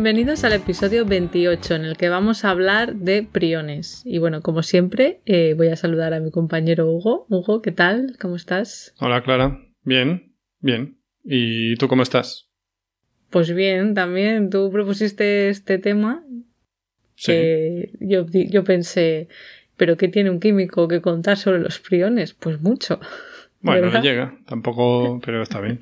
Bienvenidos al episodio 28 en el que vamos a hablar de priones. Y bueno, como siempre, eh, voy a saludar a mi compañero Hugo. Hugo, ¿qué tal? ¿Cómo estás? Hola Clara, bien, bien. ¿Y tú cómo estás? Pues bien, también. Tú propusiste este tema. Sí. yo, yo pensé, ¿pero qué tiene un químico que contar sobre los priones? Pues mucho. Bueno, no llega, tampoco, pero está bien.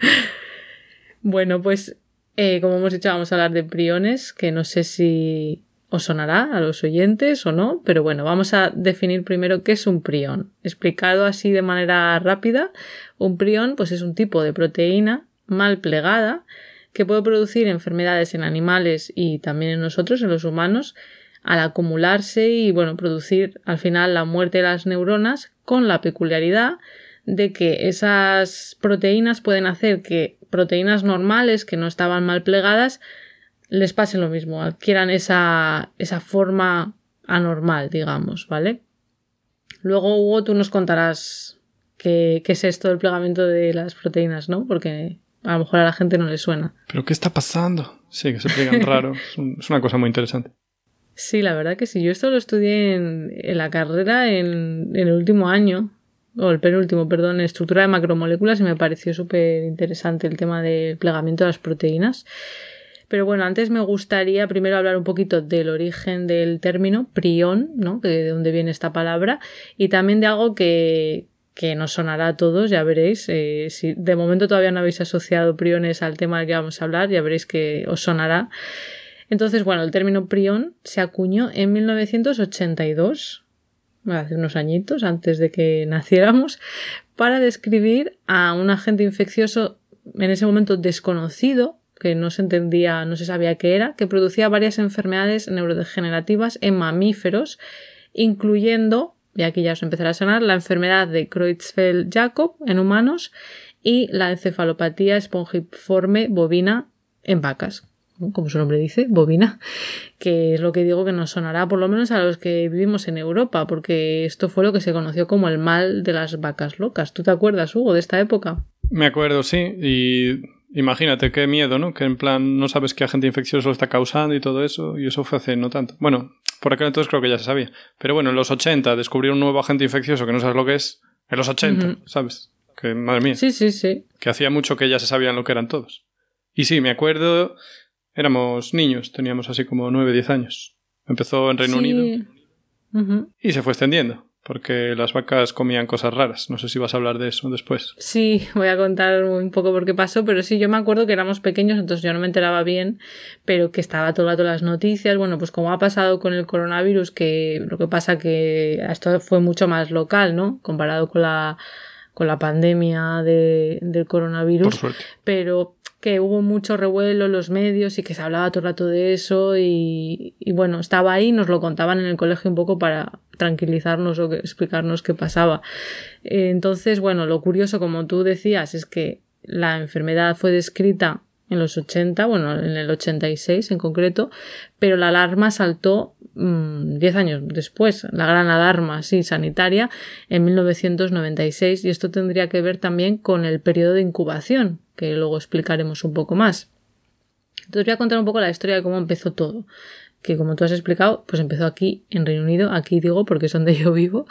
bueno, pues eh, como hemos dicho, vamos a hablar de priones, que no sé si os sonará a los oyentes o no, pero bueno, vamos a definir primero qué es un prión. Explicado así de manera rápida, un prión pues es un tipo de proteína mal plegada que puede producir enfermedades en animales y también en nosotros, en los humanos, al acumularse y bueno, producir al final la muerte de las neuronas con la peculiaridad de que esas proteínas pueden hacer que proteínas normales que no estaban mal plegadas les pase lo mismo, adquieran esa, esa forma anormal, digamos, ¿vale? Luego, Hugo, tú nos contarás qué, qué, es esto del plegamiento de las proteínas, ¿no? Porque a lo mejor a la gente no le suena. ¿Pero qué está pasando? Sí, que se plegan raro. es, una cosa muy interesante. Sí, la verdad que sí. Yo esto lo estudié en, en la carrera en, en, el último año o el penúltimo, perdón, estructura de macromoléculas y me pareció súper interesante el tema del plegamiento de las proteínas. Pero bueno, antes me gustaría primero hablar un poquito del origen del término prión, ¿no? De dónde viene esta palabra, y también de algo que, que nos sonará a todos, ya veréis. Eh, si de momento todavía no habéis asociado priones al tema del que vamos a hablar, ya veréis que os sonará. Entonces, bueno, el término prión se acuñó en 1982 hace unos añitos, antes de que naciéramos, para describir a un agente infeccioso en ese momento desconocido, que no se entendía, no se sabía qué era, que producía varias enfermedades neurodegenerativas en mamíferos, incluyendo, y aquí ya os empezará a sonar, la enfermedad de Creutzfeldt-Jakob en humanos y la encefalopatía espongiforme bovina en vacas, como su nombre dice, bovina, que es lo que digo que nos sonará por lo menos a los que vivimos en Europa, porque esto fue lo que se conoció como el mal de las vacas locas. ¿Tú te acuerdas, Hugo, de esta época? Me acuerdo, sí, y imagínate qué miedo, ¿no? Que en plan no sabes qué agente infeccioso lo está causando y todo eso, y eso fue hace no tanto. Bueno, por aquel entonces creo que ya se sabía. Pero bueno, en los 80 descubrir un nuevo agente infeccioso que no sabes lo que es, en los 80, ¿sabes? Que madre mía. Sí, sí, sí. Que hacía mucho que ya se sabían lo que eran todos. Y sí, me acuerdo Éramos niños, teníamos así como 9, 10 años. Empezó en Reino Unido y se fue extendiendo, porque las vacas comían cosas raras. No sé si vas a hablar de eso después. Sí, voy a contar un poco por qué pasó, pero sí, yo me acuerdo que éramos pequeños, entonces yo no me enteraba bien, pero que estaba todo el rato las noticias. Bueno, pues como ha pasado con el coronavirus, que lo que pasa que esto fue mucho más local, ¿no? Comparado con la con la pandemia de, del coronavirus. Pero que hubo mucho revuelo en los medios y que se hablaba todo el rato de eso y, bueno, estaba ahí, nos lo contaban en el colegio un poco para tranquilizarnos o explicarnos qué pasaba. Entonces, bueno, lo curioso, como tú decías, es que la enfermedad fue descrita en los 80, bueno, en el 86 en concreto, pero la alarma saltó 10 mm, años después, la gran alarma sí, sanitaria, en 1996, y esto tendría que ver también con el periodo de incubación, que luego explicaremos un poco más. Entonces voy a contar un poco la historia de cómo empezó todo que como tú has explicado, pues empezó aquí en Reino Unido, aquí digo porque es donde yo vivo.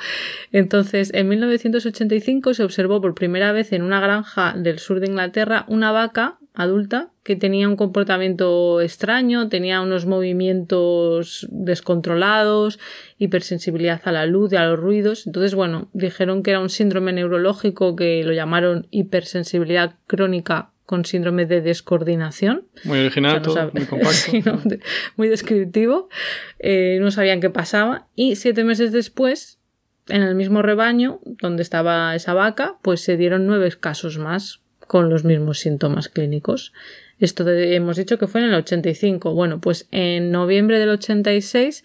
Entonces, en 1985 se observó por primera vez en una granja del sur de Inglaterra una vaca adulta que tenía un comportamiento extraño, tenía unos movimientos descontrolados, hipersensibilidad a la luz y a los ruidos. Entonces, bueno, dijeron que era un síndrome neurológico que lo llamaron hipersensibilidad crónica con síndrome de descoordinación. Muy original, muy compacto. muy descriptivo. Eh, no sabían qué pasaba. Y siete meses después, en el mismo rebaño donde estaba esa vaca, pues se dieron nueve casos más con los mismos síntomas clínicos. Esto hemos dicho que fue en el 85. Bueno, pues en noviembre del 86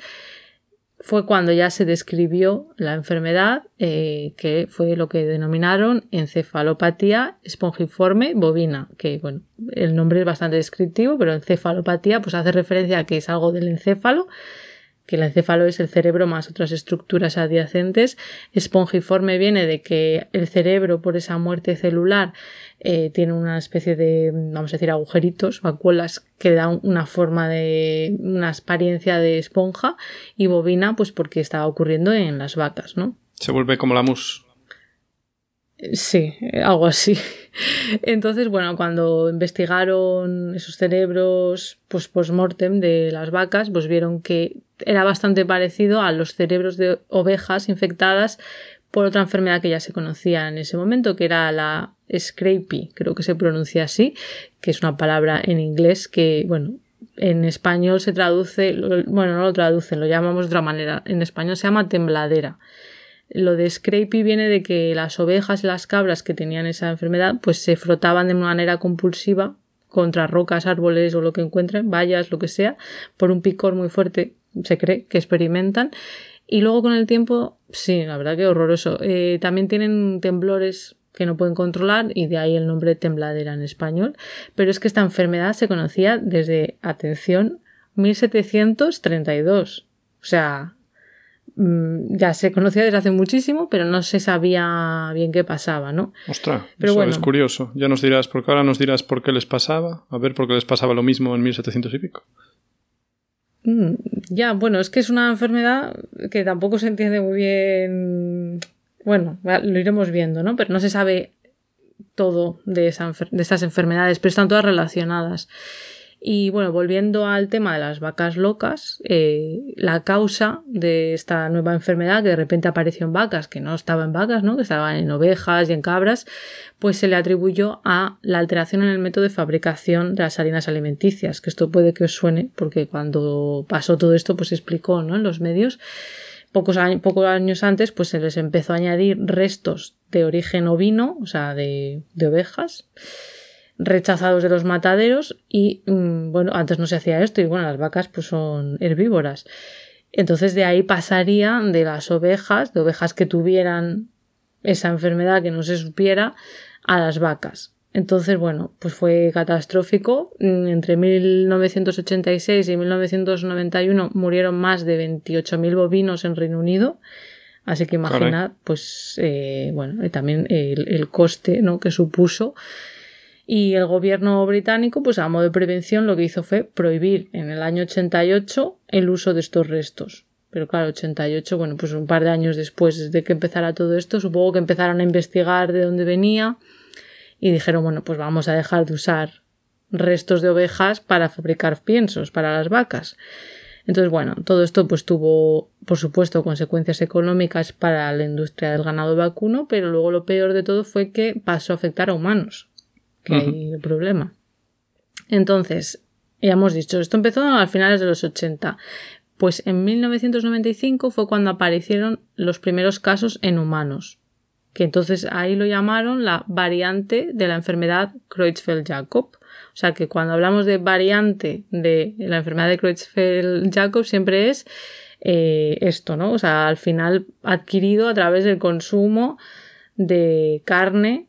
fue cuando ya se describió la enfermedad, eh, que fue lo que denominaron encefalopatía espongiforme bovina, que bueno, el nombre es bastante descriptivo, pero encefalopatía pues hace referencia a que es algo del encéfalo que el encéfalo es el cerebro más otras estructuras adyacentes. Espongiforme viene de que el cerebro, por esa muerte celular, eh, tiene una especie de, vamos a decir, agujeritos, vacuolas que dan una forma de, una apariencia de esponja, y bovina, pues porque estaba ocurriendo en las vacas, ¿no? Se vuelve como la mus. Sí, algo así. Entonces, bueno, cuando investigaron esos cerebros pues post-mortem de las vacas, pues vieron que era bastante parecido a los cerebros de ovejas infectadas por otra enfermedad que ya se conocía en ese momento, que era la scrapie, creo que se pronuncia así, que es una palabra en inglés que, bueno, en español se traduce, bueno, no lo traducen, lo llamamos de otra manera, en español se llama tembladera. Lo de scrapie viene de que las ovejas y las cabras que tenían esa enfermedad pues se frotaban de manera compulsiva contra rocas, árboles o lo que encuentren, vallas, lo que sea, por un picor muy fuerte, se cree que experimentan. Y luego con el tiempo, sí, la verdad que horroroso. Eh, también tienen temblores que no pueden controlar y de ahí el nombre tembladera en español. Pero es que esta enfermedad se conocía desde, atención, 1732. O sea, ya se conocía desde hace muchísimo, pero no se sabía bien qué pasaba, ¿no? Ostras, pero eso bueno. es curioso. Ya nos dirás, porque ahora nos dirás por qué les pasaba. A ver, por qué les pasaba lo mismo en 1700 y pico. Mm, ya, bueno, es que es una enfermedad que tampoco se entiende muy bien. Bueno, lo iremos viendo, ¿no? Pero no se sabe todo de, esa, de estas enfermedades, pero están todas relacionadas. Y bueno, volviendo al tema de las vacas locas, eh, la causa de esta nueva enfermedad que de repente apareció en vacas, que no estaba en vacas, ¿no? que estaban en ovejas y en cabras, pues se le atribuyó a la alteración en el método de fabricación de las harinas alimenticias, que esto puede que os suene, porque cuando pasó todo esto, pues se explicó ¿no? en los medios. Pocos, años, pocos años antes, pues se les empezó a añadir restos de origen ovino, o sea, de, de ovejas rechazados de los mataderos y mm, bueno, antes no se hacía esto y bueno, las vacas pues son herbívoras. Entonces de ahí pasaría de las ovejas, de ovejas que tuvieran esa enfermedad que no se supiera, a las vacas. Entonces, bueno, pues fue catastrófico. Mm, entre 1986 y 1991 murieron más de 28.000 bovinos en Reino Unido. Así que imaginad, pues, eh, bueno, también el, el, coste ¿no? que supuso y el gobierno británico, pues a modo de prevención, lo que hizo fue prohibir en el año 88 el uso de estos restos. Pero claro, 88, bueno, pues un par de años después de que empezara todo esto, supongo que empezaron a investigar de dónde venía y dijeron, bueno, pues vamos a dejar de usar restos de ovejas para fabricar piensos para las vacas. Entonces, bueno, todo esto pues tuvo, por supuesto, consecuencias económicas para la industria del ganado vacuno, pero luego lo peor de todo fue que pasó a afectar a humanos que hay el problema. Entonces, ya hemos dicho, esto empezó a finales de los 80. Pues en 1995 fue cuando aparecieron los primeros casos en humanos, que entonces ahí lo llamaron la variante de la enfermedad Creutzfeldt-Jakob. O sea que cuando hablamos de variante de la enfermedad de Creutzfeldt-Jakob siempre es eh, esto, ¿no? O sea, al final adquirido a través del consumo de carne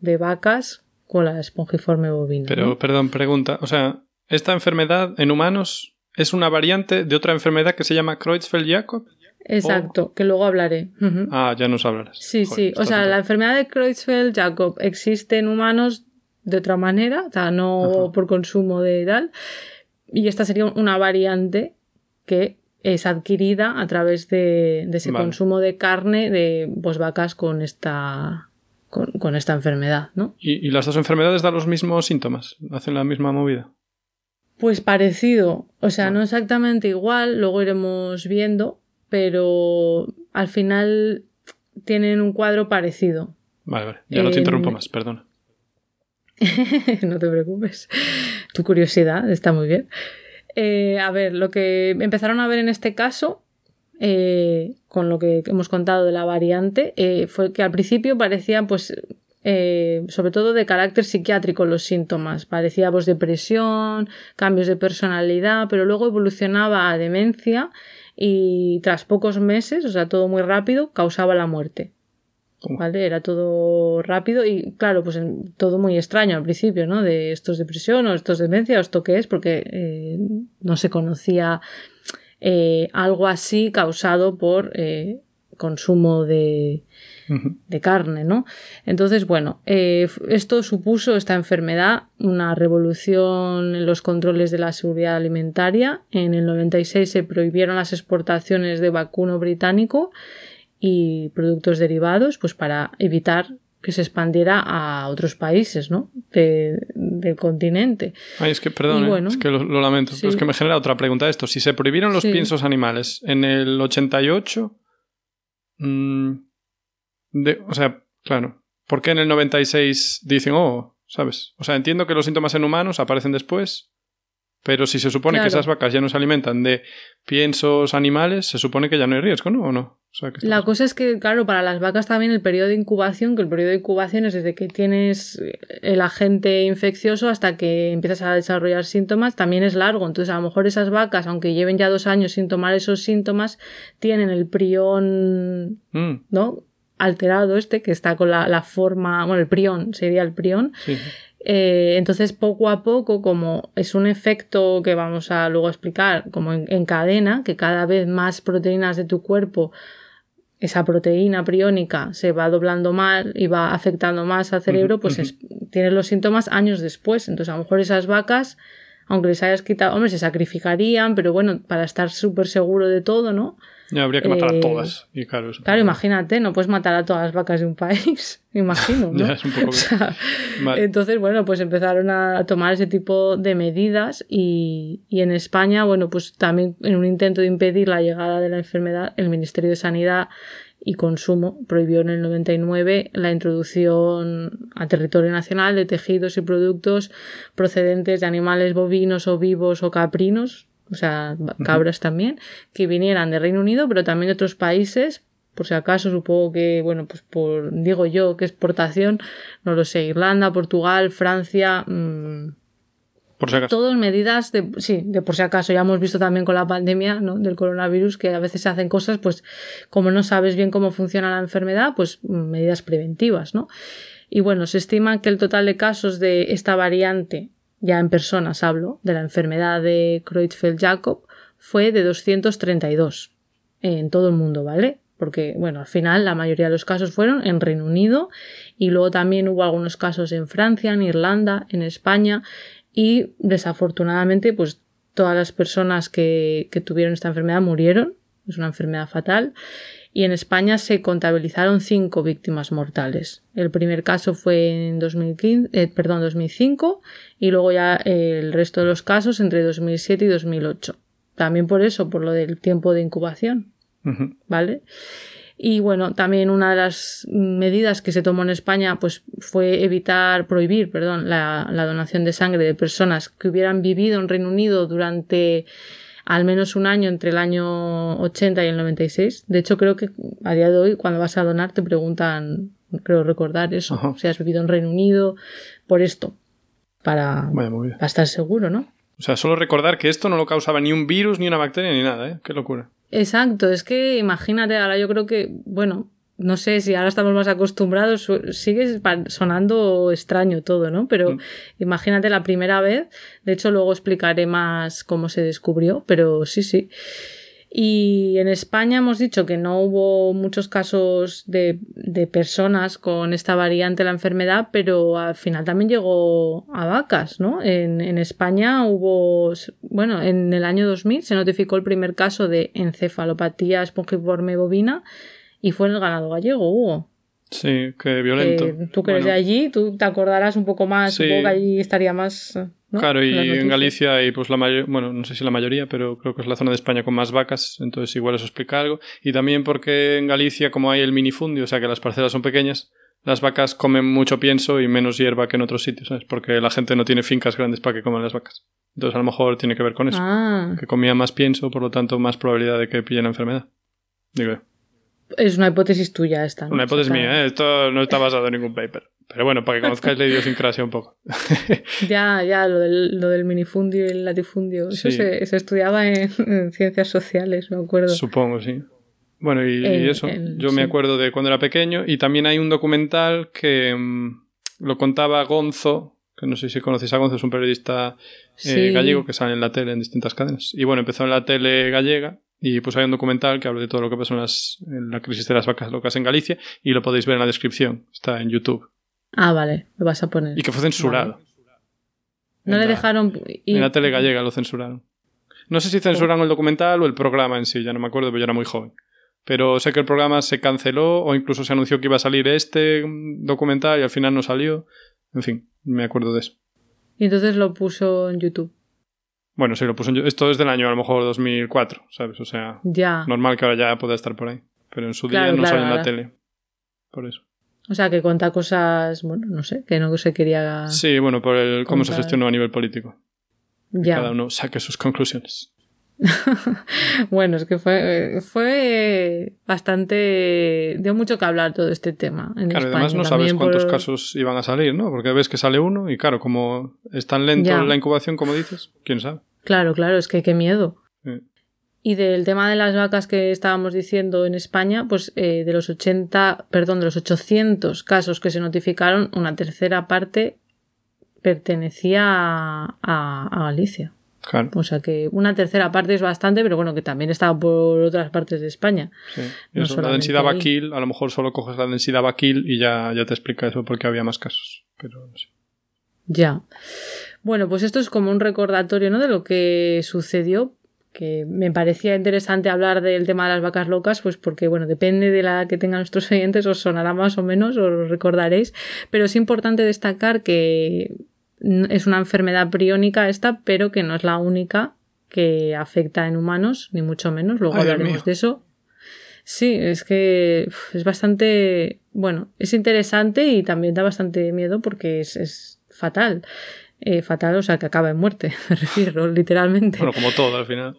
de vacas con la espongiforme bovina. Pero, perdón, pregunta. O sea, ¿esta enfermedad en humanos es una variante de otra enfermedad que se llama Creutzfeldt-Jakob? Exacto, que luego hablaré. Ah, ya nos hablarás. Sí, sí. O sea, la enfermedad de Creutzfeldt-Jakob existe en humanos de otra manera, o sea, no por consumo de tal. Y esta sería una variante que es adquirida a través de, ese consumo de carne de pues, vacas con esta con, esta enfermedad, ¿no? ¿Y, las dos enfermedades dan los mismos síntomas? ¿Hacen la misma movida? Pues parecido, o sea, no exactamente igual, luego iremos viendo, pero al final tienen un cuadro parecido. Vale, vale, ya no te interrumpo más, perdona. no te preocupes, tu curiosidad está muy bien. Eh, a ver, lo que empezaron a ver en este caso eh, con lo que hemos contado de la variante, eh, fue que al principio parecía pues eh, sobre todo de carácter psiquiátrico los síntomas. Parecía pues, depresión, cambios de personalidad, pero luego evolucionaba a demencia y tras pocos meses, o sea, todo muy rápido, causaba la muerte. ¿Vale? Era todo rápido y claro, pues todo muy extraño al principio, ¿no? De esto es depresión o esto es demencia o esto qué es, porque eh, no se conocía eh, algo así causado por eh, consumo de, de, carne, ¿no? Entonces, bueno, esto supuso esta enfermedad una revolución en los controles de la seguridad alimentaria. En el 96 se prohibieron las exportaciones de vacuno británico y productos derivados, pues para evitar que se expandiera a otros países, ¿no? del continente. Ay, es que, perdón, eh, es que lo, lamento. es que me genera otra pregunta esto. Si se prohibieron los piensos animales en el 88, mmm, de, o sea, claro, ¿por qué en el 96 dicen, oh, sabes? O sea, entiendo que los síntomas en humanos aparecen después, pero si se supone que esas vacas ya no se alimentan de piensos animales, se supone que ya no hay riesgo, ¿no? ¿O no? la cosa es que, claro, para las vacas también el periodo de incubación, que el periodo de incubación es desde que tienes el agente infeccioso hasta que empiezas a desarrollar síntomas, también es largo. Entonces, a lo mejor esas vacas, aunque lleven ya dos años sin tomar esos síntomas, tienen el prión, mm. ¿no? Alterado este, que está con la, la, forma, bueno, el prión, sería el prión. Sí. Eh, entonces, poco a poco, como es un efecto que vamos a luego explicar, como en, cadena, que cada vez más proteínas de tu cuerpo, esa proteína priónica se va doblando mal y va afectando más al cerebro, pues tienes los síntomas años después. Entonces, a lo mejor esas vacas, aunque les hayas quitado, hombre, se sacrificarían, pero bueno, para estar súper seguro de todo, ¿no? Ya habría que matar a eh, todas. Y claro, claro, imagínate, no puedes matar a todas las vacas de un país, me imagino. ¿no? es un poco... Entonces, bueno, pues empezaron a tomar ese tipo de medidas y, y, en España, bueno, pues también en un intento de impedir la llegada de la enfermedad, el Ministerio de Sanidad y Consumo prohibió en el 99 la introducción a territorio nacional de tejidos y productos procedentes de animales bovinos o vivos o caprinos o sea, cabras también, que vinieran de Reino Unido, pero también de otros países, por si acaso, supongo que, bueno, pues por, digo yo, que exportación, no lo sé, Irlanda, Portugal, Francia, mmm, por si acaso. Todas medidas de, sí, de por si acaso. Ya hemos visto también con la pandemia ¿no? del coronavirus que a veces se hacen cosas, pues como no sabes bien cómo funciona la enfermedad, pues medidas preventivas, ¿no? Y bueno, se estima que el total de casos de esta variante ya en personas hablo, de la enfermedad de Creutzfeldt-Jakob, fue de 232 en todo el mundo, ¿vale? Porque, bueno, al final la mayoría de los casos fueron en Reino Unido y luego también hubo algunos casos en Francia, en Irlanda, en España y desafortunadamente, pues todas las personas que, que tuvieron esta enfermedad murieron. Es una enfermedad fatal y en España se contabilizaron cinco víctimas mortales. El primer caso fue en 2015, eh, perdón, 2005 y luego ya el resto de los casos entre 2007 y 2008. También por eso, por lo del tiempo de incubación. ¿Vale? Y bueno, también una de las medidas que se tomó en España pues, fue evitar, prohibir, perdón, la, la donación de sangre de personas que hubieran vivido en Reino Unido durante al menos un año entre el año 80 y el 96. De hecho, creo que a día de hoy, cuando vas a donar, te preguntan, creo recordar eso, si has vivido en Reino Unido, por esto, para, para estar seguro, ¿no? O sea, solo recordar que esto no lo causaba ni un virus, ni una bacteria, ni nada, ¿eh? Qué locura. Exacto, es que imagínate, ahora yo creo que, bueno, no sé si ahora estamos más acostumbrados, sigue sonando extraño todo, ¿no? Pero mm. imagínate la primera vez, de hecho luego explicaré más cómo se descubrió, pero sí, sí. Y en España hemos dicho que no hubo muchos casos de, de, personas con esta variante de la enfermedad, pero al final también llegó a vacas, ¿no? En, en España hubo, bueno, en el año 2000 se notificó el primer caso de encefalopatía espongiforme bovina y fue en el ganado gallego, Hugo. Sí, qué violento. tú que eres de allí, tú te acordarás un poco más, sí. supongo que allí estaría más... Claro, y en Galicia y pues la mayoría, bueno, no sé si la mayoría, pero creo que es la zona de España con más vacas, entonces igual eso explica algo. Y también porque en Galicia, como hay el minifundio, o sea que las parcelas son pequeñas, las vacas comen mucho pienso y menos hierba que en otros sitios, ¿sabes? Porque la gente no tiene fincas grandes para que coman las vacas. Entonces a lo mejor tiene que ver con eso. Ah. Que comía más pienso, por lo tanto más probabilidad de que pillen la enfermedad. Digo es una hipótesis tuya esta. Una hipótesis mía, ¿eh? esto no está basado en ningún paper. Pero bueno, para que conozcáis la idiosincrasia un poco. ya, ya, lo del, lo del minifundio y el latifundio. Eso se, estudiaba en, ciencias sociales, me acuerdo. Supongo, sí. Bueno, y, eso, yo me acuerdo de cuando era pequeño. Y también hay un documental que mm, lo contaba Gonzo, que no sé si conocéis a Gonzo, es un periodista eh, gallego que sale en la tele en distintas cadenas. Y bueno, empezó en la tele gallega y pues hay un documental que habla de todo lo que pasó en, en la crisis de las vacas locas en Galicia y lo podéis ver en la descripción, está en YouTube. Ah, vale, lo vas a poner. Y que fue censurado. No le dejaron. En la tele gallega lo censuraron. No sé si censuraron el documental o el programa en sí, ya no me acuerdo, pero yo era muy joven. Pero sé que el programa se canceló o incluso se anunció que iba a salir este documental y al final no salió. En fin, me acuerdo de eso. Y entonces lo puso en YouTube. Bueno, sí, lo puso en. Esto es del año a lo mejor 2004, ¿sabes? O sea, ya. normal que ahora ya pueda estar por ahí. Pero en su día no salió en la tele. Por eso. O sea, que cuenta cosas, bueno, no sé, que no se quería. Sí, bueno, por el cómo se gestionó a nivel político. Ya. cada uno saque sus conclusiones. bueno, es que fue, fue bastante. dio mucho que hablar todo este tema. En claro, además no sabes cuántos casos iban a salir, ¿no? Porque ves que sale uno y, claro, como es tan lento la incubación, como dices, quién sabe. Claro, claro, es que qué miedo. Y del tema de las vacas que estábamos diciendo en España, pues eh, de los 80, perdón, de los 800 casos que se notificaron, una tercera parte pertenecía a, Galicia. Claro. O sea que una tercera parte es bastante, pero bueno, que también estaba por otras partes de España. Sí. la densidad vaquil, a lo mejor solo coges la densidad vaquil y ya, ya te explica eso porque había más casos. Pero no sé. Ya. Bueno, pues esto es como un recordatorio ¿no? de lo que sucedió, que me parecía interesante hablar del tema de las vacas locas, pues porque, bueno, depende de la que tengan nuestros oyentes, os sonará más o menos, os lo recordaréis, pero es importante destacar que es una enfermedad priónica esta, pero que no es la única que afecta en humanos, ni mucho menos, luego hablaremos de eso. Sí, es que es bastante, bueno, es interesante y también da bastante miedo porque es, es fatal. Eh, fatal, o sea, que acaba en muerte, me refiero, literalmente. Bueno, como todo al final.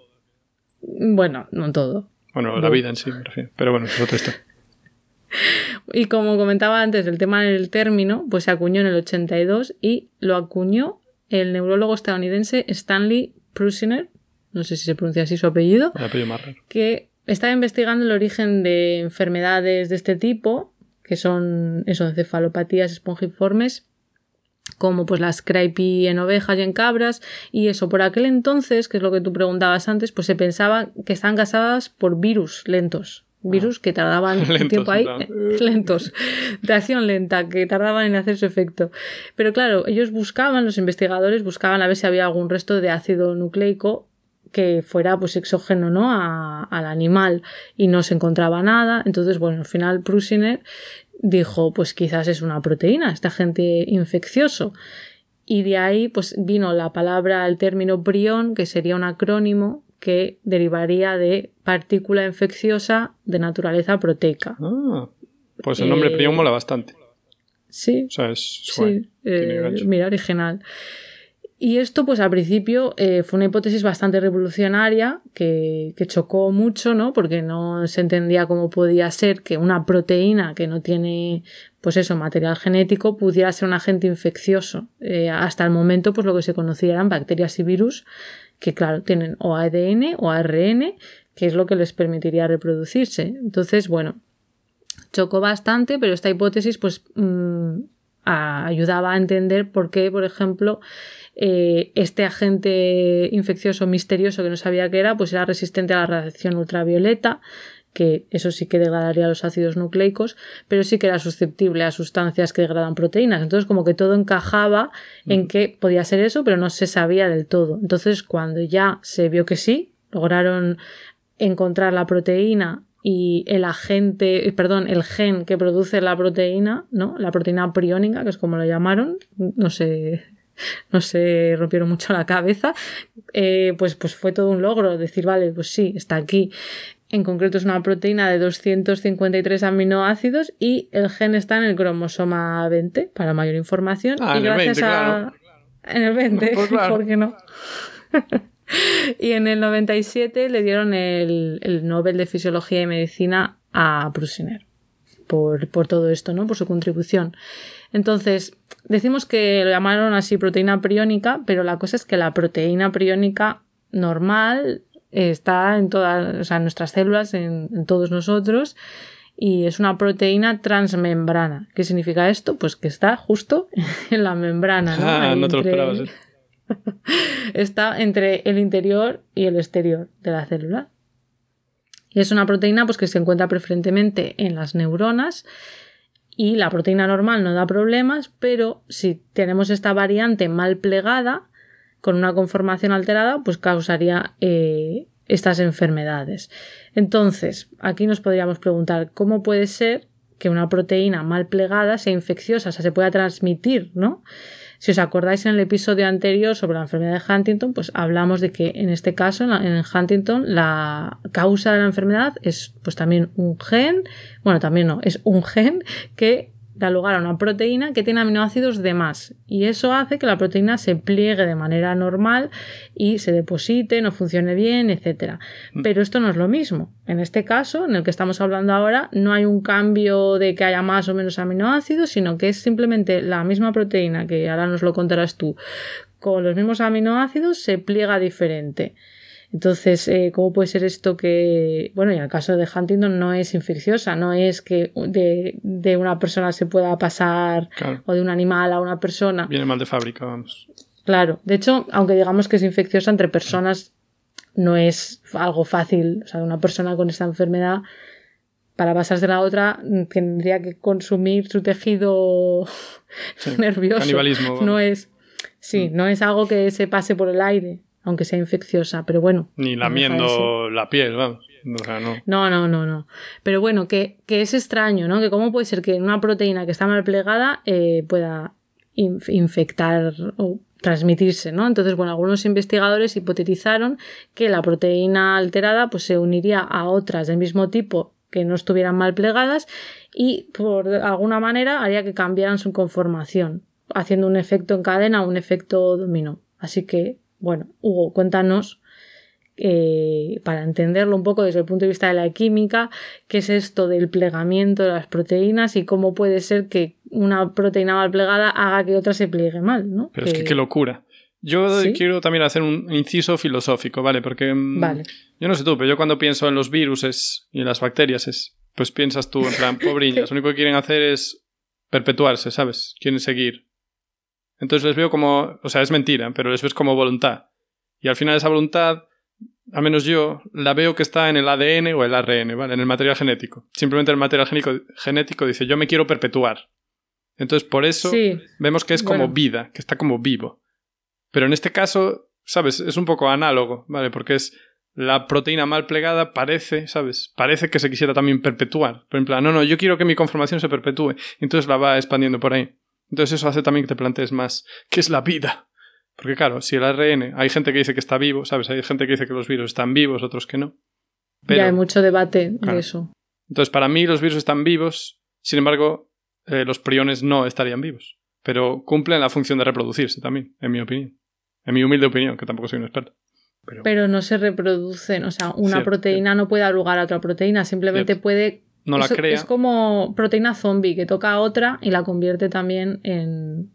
Bueno, no todo. Bueno, la vida en sí, me refiero. Pero bueno, es otro esto. Y como comentaba antes, el tema del término, pues se acuñó en el 82 y lo acuñó el neurólogo estadounidense Stanley Prusiner, no sé si se pronuncia así su apellido, el apellido más que estaba investigando el origen de enfermedades de este tipo, que son eso, encefalopatías espongiformes, como pues las creepy en ovejas y en cabras y eso por aquel entonces que es lo que tú preguntabas antes pues se pensaba que estaban casadas por virus lentos. Virus que tardaban un tiempo ahí lentos de acción lenta que tardaban en hacer su efecto. Pero claro ellos buscaban los investigadores buscaban a ver si había algún resto de ácido nucleico que fuera pues exógeno no al animal y no se encontraba nada. Entonces bueno al final Prusiner dijo, pues quizás es una proteína, este agente infeccioso. Y de ahí pues vino la palabra, el término prión, que sería un acrónimo que derivaría de partícula infecciosa de naturaleza proteica. Ah, pues el nombre prión mola bastante. Sí. O sea, es sí, eh, mira, original. Y esto, pues al principio eh, fue una hipótesis bastante revolucionaria que, chocó mucho, ¿no? Porque no se entendía cómo podía ser que una proteína que no tiene, pues eso, material genético, pudiera ser un agente infeccioso. Eh, hasta el momento, pues lo que se conocía eran bacterias y virus que, claro, tienen o ADN o ARN, que es lo que les permitiría reproducirse. Entonces, bueno, chocó bastante, pero esta hipótesis, pues, mm, ayudaba a entender por qué, por ejemplo, eh, este agente infeccioso misterioso que no sabía qué era, pues era resistente a la radiación ultravioleta, que eso sí que degradaría los ácidos nucleicos, pero sí que era susceptible a sustancias que degradan proteínas. Entonces, como que todo encajaba en que podía ser eso, pero no se sabía del todo. Entonces, cuando ya se vio que sí, lograron encontrar la proteína y el agente, perdón, el gen que produce la proteína, ¿no? La proteína priónica, que es como lo llamaron, no sé no se rompieron mucho la cabeza, eh, pues, pues fue todo un logro decir, vale, pues sí, está aquí. En concreto es una proteína de 253 aminoácidos y el gen está en el cromosoma 20 para mayor información. Ah, y gracias a... En el 20, pues ¿por qué no? y en el 97 le dieron el, el Nobel de Fisiología y Medicina a Prusiner por, por todo esto, ¿no? Por su contribución. Entonces, decimos que lo llamaron así proteína priónica, pero la cosa es que la proteína priónica normal está en todas, o sea, en nuestras células, en, todos nosotros, y es una proteína transmembrana. ¿Qué significa esto? Pues que está justo en la membrana. ¿no? Ah, no te lo esperabas. ¿eh? está entre el interior y el exterior de la célula. Y es una proteína pues, que se encuentra preferentemente en las neuronas y la proteína normal no da problemas, pero si tenemos esta variante mal plegada, con una conformación alterada, pues causaría eh, estas enfermedades. Entonces, aquí nos podríamos preguntar cómo puede ser que una proteína mal plegada sea infecciosa, o sea, se pueda transmitir, ¿no? Si os acordáis en el episodio anterior sobre la enfermedad de Huntington, pues hablamos de que en este caso, en Huntington, la causa de la enfermedad es pues también un gen, bueno, también no, es un gen que da lugar a una proteína que tiene aminoácidos de más y eso hace que la proteína se pliegue de manera normal y se deposite, no funcione bien, etc. Mm. Pero esto no es lo mismo. En este caso, en el que estamos hablando ahora, no hay un cambio de que haya más o menos aminoácidos, sino que es simplemente la misma proteína, que ahora nos lo contarás tú, con los mismos aminoácidos se pliega diferente. Entonces, eh, ¿cómo puede ser esto que, bueno, y en el caso de Huntington no es infecciosa, no es que de, de una persona se pueda pasar o de un animal a una persona. Viene mal de fábrica, vamos. Claro, de hecho, aunque digamos que es infecciosa entre personas, no es algo fácil. O sea, una persona con esta enfermedad, para pasarse a la otra, tendría que consumir su tejido nervioso. Canibalismo. No es, sí, mm. no es algo que se pase por el aire aunque sea infecciosa, pero bueno. Ni lamiendo la piel, vamos. no. no. no, no, Pero bueno, que, es extraño, ¿no? Que cómo puede ser que una proteína que está mal plegada eh, pueda infectar o transmitirse, ¿no? Entonces, bueno, algunos investigadores hipotetizaron que la proteína alterada pues se uniría a otras del mismo tipo que no estuvieran mal plegadas y por alguna manera haría que cambiaran su conformación, haciendo un efecto en cadena un efecto dominó. Así que bueno, Hugo, cuéntanos eh, para entenderlo un poco desde el punto de vista de la química, qué es esto del plegamiento de las proteínas y cómo puede ser que una proteína mal plegada haga que otra se pliegue mal, ¿no? Pero es que qué locura. Yo quiero también hacer un inciso filosófico, ¿vale? Porque mm, vale. yo no sé tú, pero yo cuando pienso en los virus y en las bacterias es, pues piensas tú en plan, pobriñas, lo único que quieren hacer es perpetuarse, ¿sabes? Quieren seguir. Entonces les veo como, o sea, es mentira, pero les ves como voluntad. Y al final esa voluntad, al menos yo, la veo que está en el ADN o el ARN, ¿vale? En el material genético. Simplemente el material genético, dice, yo me quiero perpetuar. Entonces por eso vemos que es como vida, que está como vivo. Pero en este caso, ¿sabes? Es un poco análogo, ¿vale? Porque es la proteína mal plegada parece, ¿sabes? Parece que se quisiera también perpetuar. Por ejemplo, no, no, yo quiero que mi conformación se perpetúe. Entonces la va expandiendo por ahí. Entonces eso hace también que te plantees más qué es la vida. Porque claro, si el ARN, hay gente que dice que está vivo, ¿sabes? Hay gente que dice que los virus están vivos, otros que no. Pero, ya hay mucho debate de eso. Entonces, para mí los virus están vivos, sin embargo, eh, los priones no estarían vivos. Pero cumplen la función de reproducirse también, en mi opinión. En mi humilde opinión, que tampoco soy un experto. Pero, no se reproducen, o sea, una proteína no puede dar lugar a otra proteína, simplemente puede no la crea. Es como proteína zombie, que toca a otra y la convierte también en.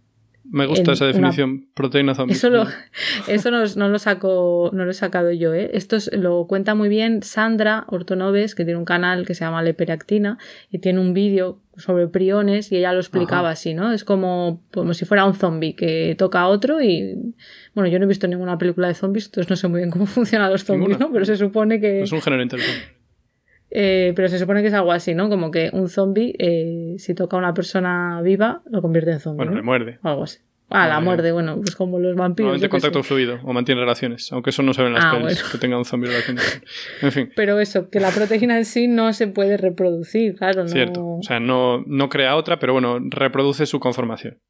Me gusta esa definición, proteína zombie. Eso, lo, eso no, lo saco, no lo he sacado yo, ¿eh? Esto lo cuenta muy bien Sandra Ortonoves, que tiene un canal que se llama Leperactina y tiene un vídeo sobre priones y ella lo explicaba así, ¿no? Es como, como si fuera un zombie que toca a otro y... Bueno, yo no he visto ninguna película de zombies, entonces no sé muy bien cómo funcionan los zombies, ¿no? Pero se supone que... Es un género interesante. Eh, pero se supone que es algo así, ¿no? Como que un zombie, eh, si toca a una persona viva, lo convierte en zombie. Bueno, le muerde. algo así. Ah, la muerde, bueno, pues como los vampiros. Normalmente contacto fluido o mantiene relaciones, aunque eso no se ve en las ah, pelis, que tenga un zombie relaciones. En fin. Pero eso, que la proteína en sí no se puede reproducir, claro. No... Cierto. O sea, no, no crea otra, pero bueno, reproduce su conformación.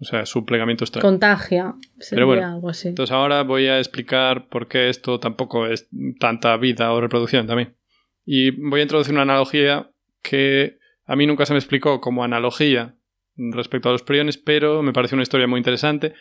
O sea, su plegamiento extraño. Contagia. Pero bueno, algo así. Entonces ahora voy a explicar por qué esto tampoco es tanta vida o reproducción también. Y voy a introducir una analogía que a mí nunca se me explicó como analogía respecto a los priones, pero me pareció una historia muy interesante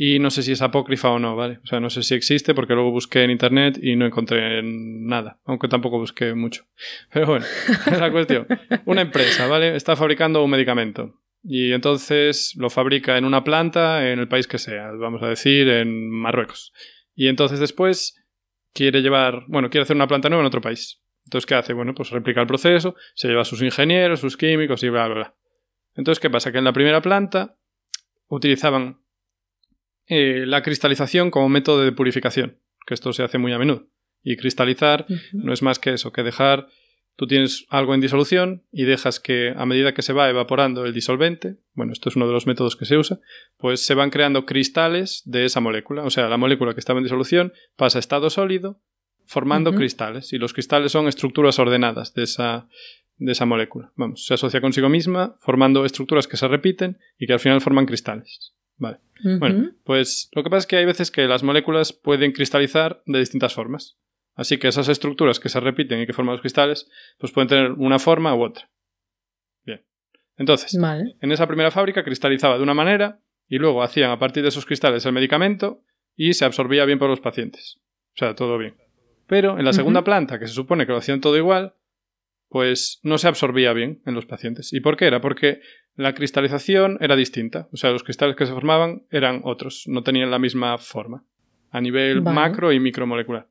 y no sé si es apócrifa o no, ¿vale? O sea, no sé si existe porque luego busqué en internet y no encontré nada, aunque tampoco busqué mucho. Pero bueno, es la cuestión. Una empresa, ¿vale? Está fabricando un medicamento y entonces lo fabrica en una planta en el país que sea, vamos a decir en Marruecos. Y entonces después quiere llevar, bueno, quiere hacer una planta nueva en otro país. Entonces, ¿qué hace? Bueno, pues replica el proceso, se lleva a sus ingenieros, sus químicos y bla, bla, bla. Entonces, ¿qué pasa? Que en la primera planta utilizaban eh, la cristalización como método de purificación, que esto se hace muy a menudo. Y cristalizar no es más que eso, que dejar, tú tienes algo en disolución y dejas que a medida que se va evaporando el disolvente, bueno, esto es uno de los métodos que se usa, pues se van creando cristales de esa molécula. O sea, la molécula que estaba en disolución pasa a estado sólido formando cristales y los cristales son estructuras ordenadas de esa, de esa molécula. Vamos, se asocia consigo misma formando estructuras que se repiten y que al final forman cristales. Vale. Bueno, pues lo que pasa es que hay veces que las moléculas pueden cristalizar de distintas formas. Así que esas estructuras que se repiten y que forman los cristales, pues pueden tener una forma u otra. Bien. Entonces, en esa primera fábrica cristalizaba de una manera y luego hacían a partir de esos cristales el medicamento y se absorbía bien por los pacientes. O sea, todo bien. Pero en la segunda planta, que se supone que lo hacían todo igual, pues no se absorbía bien en los pacientes. ¿Y por qué era? Porque la cristalización era distinta. O sea, los cristales que se formaban eran otros, no tenían la misma forma. A nivel macro y micromolecular.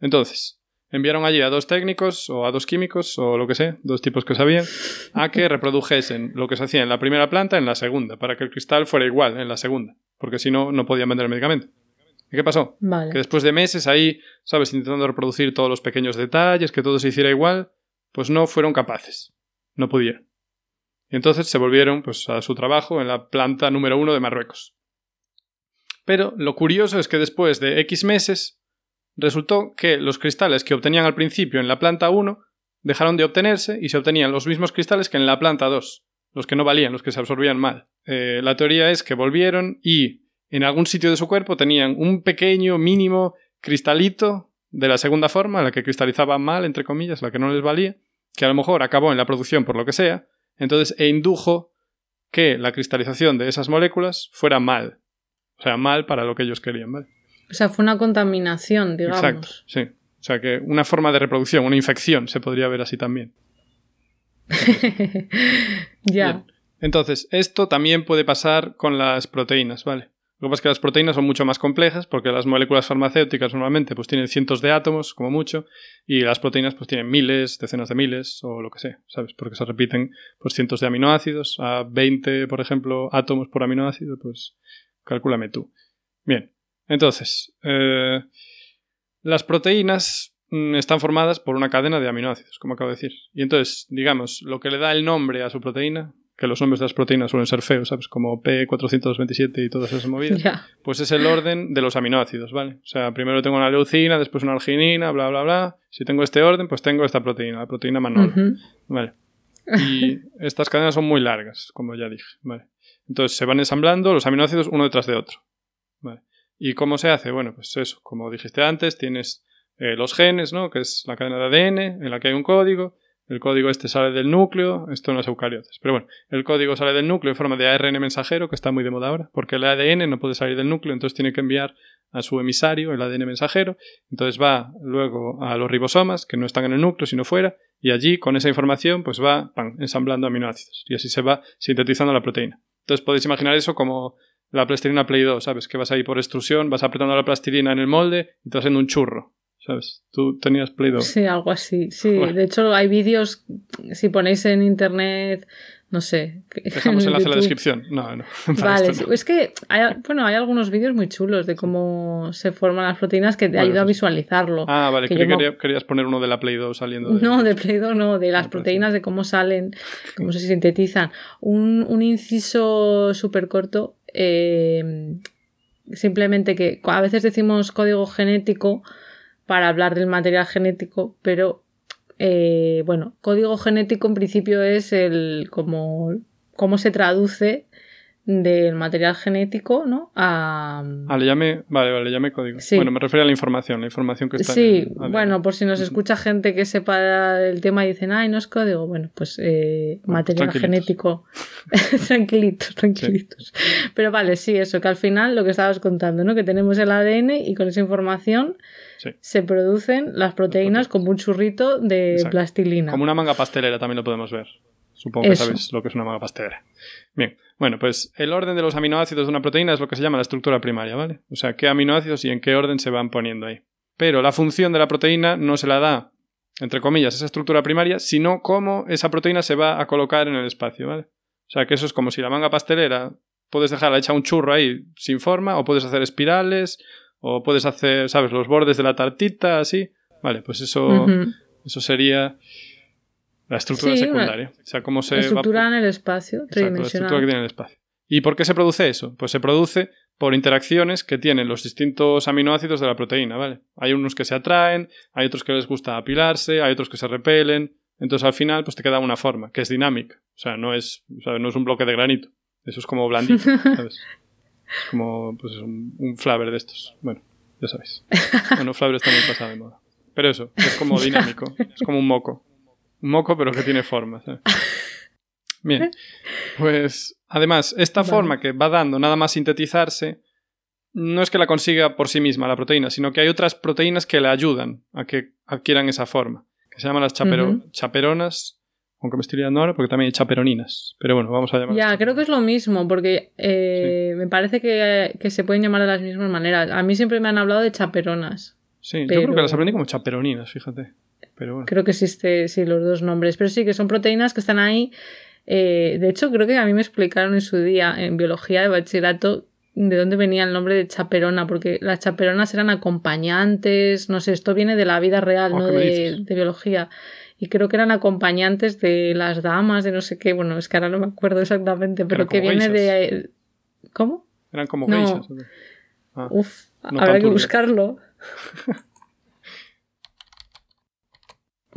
Entonces, enviaron allí a dos técnicos o a dos químicos o lo que sea, dos tipos que sabían, a que reprodujesen lo que se hacía en la primera planta en la segunda, para que el cristal fuera igual en la segunda, porque si no, no podían vender el medicamento. ¿Y qué pasó? Que después de meses ahí, ¿sabes? Intentando reproducir todos los pequeños detalles, que todo se hiciera igual, pues no fueron capaces. No pudieron. Y entonces se volvieron pues, a su trabajo en la planta número uno de Marruecos. Pero lo curioso es que después de X meses, resultó que los cristales que obtenían al principio en la planta 1 dejaron de obtenerse y se obtenían los mismos cristales que en la planta 2, los que no valían, los que se absorbían mal. Eh, la teoría es que volvieron y en algún sitio de su cuerpo tenían un pequeño, mínimo cristalito de la segunda forma, la que cristalizaba mal, entre comillas, la que no les valía, que a lo mejor acabó en la producción por lo que sea, entonces e indujo que la cristalización de esas moléculas fuera mal. O sea, mal para lo que ellos querían, ¿vale? O sea, fue una contaminación, digamos. Exacto, sí. O sea, que una forma de reproducción, una infección, se podría ver así también. ya. Entonces, esto también puede pasar con las proteínas, ¿vale? Lo que pasa es que las proteínas son mucho más complejas porque las moléculas farmacéuticas normalmente pues tienen cientos de átomos, como mucho, y las proteínas pues tienen miles, decenas de miles o lo que sea, ¿sabes? Porque se repiten pues cientos de aminoácidos, a 20, por ejemplo, átomos por aminoácido, pues calcúlame tú. Bien, entonces, eh, las proteínas mm, están formadas por una cadena de aminoácidos, como acabo de decir. Y entonces, digamos, lo que le da el nombre a su proteína, que los nombres de las proteínas suelen ser feos, ¿sabes? Como P427 y todas esas movidas. Pues es el orden de los aminoácidos, ¿vale? O sea, primero tengo una leucina, después una arginina, bla, bla, bla. Si tengo este orden, pues tengo esta proteína, la proteína manola. Vale. Y estas cadenas son muy largas, como ya dije, ¿vale? Entonces se van ensamblando los aminoácidos uno detrás de otro. ¿vale? ¿Y cómo se hace? Bueno, pues eso, como dijiste antes, tienes eh, los genes, ¿no? Que es la cadena de ADN, en la que hay un código el código este sale del núcleo, esto no es eucariotas. Pero bueno, el código sale del núcleo en forma de ARN mensajero, que está muy de moda ahora, porque el ADN no puede salir del núcleo, entonces tiene que enviar a su emisario el ADN mensajero. Entonces va luego a los ribosomas, que no están en el núcleo, sino fuera, y allí con esa información pues va ensamblando aminoácidos. Y así se va sintetizando la proteína. Entonces podéis imaginar eso como la plastilina Play 2, ¿sabes? Que vas ahí por extrusión, vas apretando la plastilina en el molde y te haciendo un churro. ¿Sabes? Tú tenías Play Doh. Sí, algo así. Sí, de hecho hay vídeos, si ponéis en internet, no sé. Dejamos el enlace en la descripción. No, no. Vale, es que hay, bueno, hay algunos vídeos muy chulos de cómo se forman las proteínas que te ayuda a visualizarlo. Ah, vale, que querías poner uno de la Play Doh saliendo. De... No, de Play Doh no, de las ah, proteínas, de cómo salen, cómo se sintetizan. Un, un inciso súper corto. Eh, simplemente que a veces decimos código genético para hablar del material genético, pero eh, bueno, código genético en principio es el como cómo se traduce del material genético, ¿no? A... Ah, le llamé, vale, vale, le llamé código. Sí. Bueno, me refiero a la información, la información que está Sí, en el bueno, por si nos escucha gente que sepa del tema y dicen, ay, no es código, bueno, pues eh, Bueno, pues material tranquilitos. genético. tranquilitos, tranquilitos. Pero vale, sí, eso, que al final lo que estabas contando, ¿no? Que tenemos el ADN y con esa información Sí. se producen las proteínas como un churrito de Exacto. plastilina. Como una manga pastelera también lo podemos ver. Supongo que Eso. sabéis lo que es una manga pastelera. Bien, bueno, pues el orden de los aminoácidos de una proteína es lo que se llama la estructura primaria, ¿vale? O sea, qué aminoácidos y en qué orden se van poniendo ahí. Pero la función de la proteína no se la da, entre comillas, esa estructura primaria, sino cómo esa proteína se va a colocar en el espacio, ¿vale? O sea, que eso es como si la manga pastelera puedes dejarla hecha un churro ahí sin forma, o puedes hacer espirales, o puedes hacer, ¿sabes?, los bordes de la tartita, así. Vale, pues eso, eso sería la estructura Sí, una- secundaria. O sea, cómo se La va estructura en el espacio, Exacto, la estructura que tridimensional. tiene el espacio. ¿Y por qué se produce eso? Pues se produce por interacciones que tienen los distintos aminoácidos de la proteína, ¿vale? Hay unos que se atraen, hay otros que les gusta apilarse, hay otros que se repelen. Entonces al final pues te queda una forma, que es dinámica. O sea, no es, o sea, no es un bloque de granito. Eso es como blandito, ¿sabes? Es como pues, es un, un flavor de estos. Bueno, ya sabéis. Bueno, flavor está muy pasado de moda. Pero eso, es como dinámico. Es como un moco. Moco pero que tiene forma. ¿sabes? Bien. Pues además, esta Vale. forma que va dando nada más sintetizarse, no es que la consiga por sí misma la proteína, sino que hay otras proteínas que le ayudan a que adquieran esa forma, que se llaman las chapero- chaperonas, aunque me estoy liando ahora porque también hay chaperoninas. Pero bueno, vamos a llamar. Ya, creo que es lo mismo, porque eh, me parece que, que se pueden llamar de las mismas maneras. A mí siempre me han hablado de chaperonas. Sí, yo creo que las aprendí como chaperoninas, fíjate. Pero bueno. Creo que existe, sí, los dos nombres. Pero sí, que son proteínas que están ahí. eh, de hecho, creo que a mí me explicaron en su día, en biología de bachillerato, de dónde venía el nombre de chaperona, porque las chaperonas eran acompañantes, no sé, esto viene de la vida real, Oh, no ¿qué me de, de biología. Y creo que eran acompañantes de las damas, de no sé qué, bueno, es que ahora no me acuerdo exactamente, pero que viene de... ¿Cómo? Eran como No. geishas. ¿o qué? Ah, Uf, No habrá que buscarlo.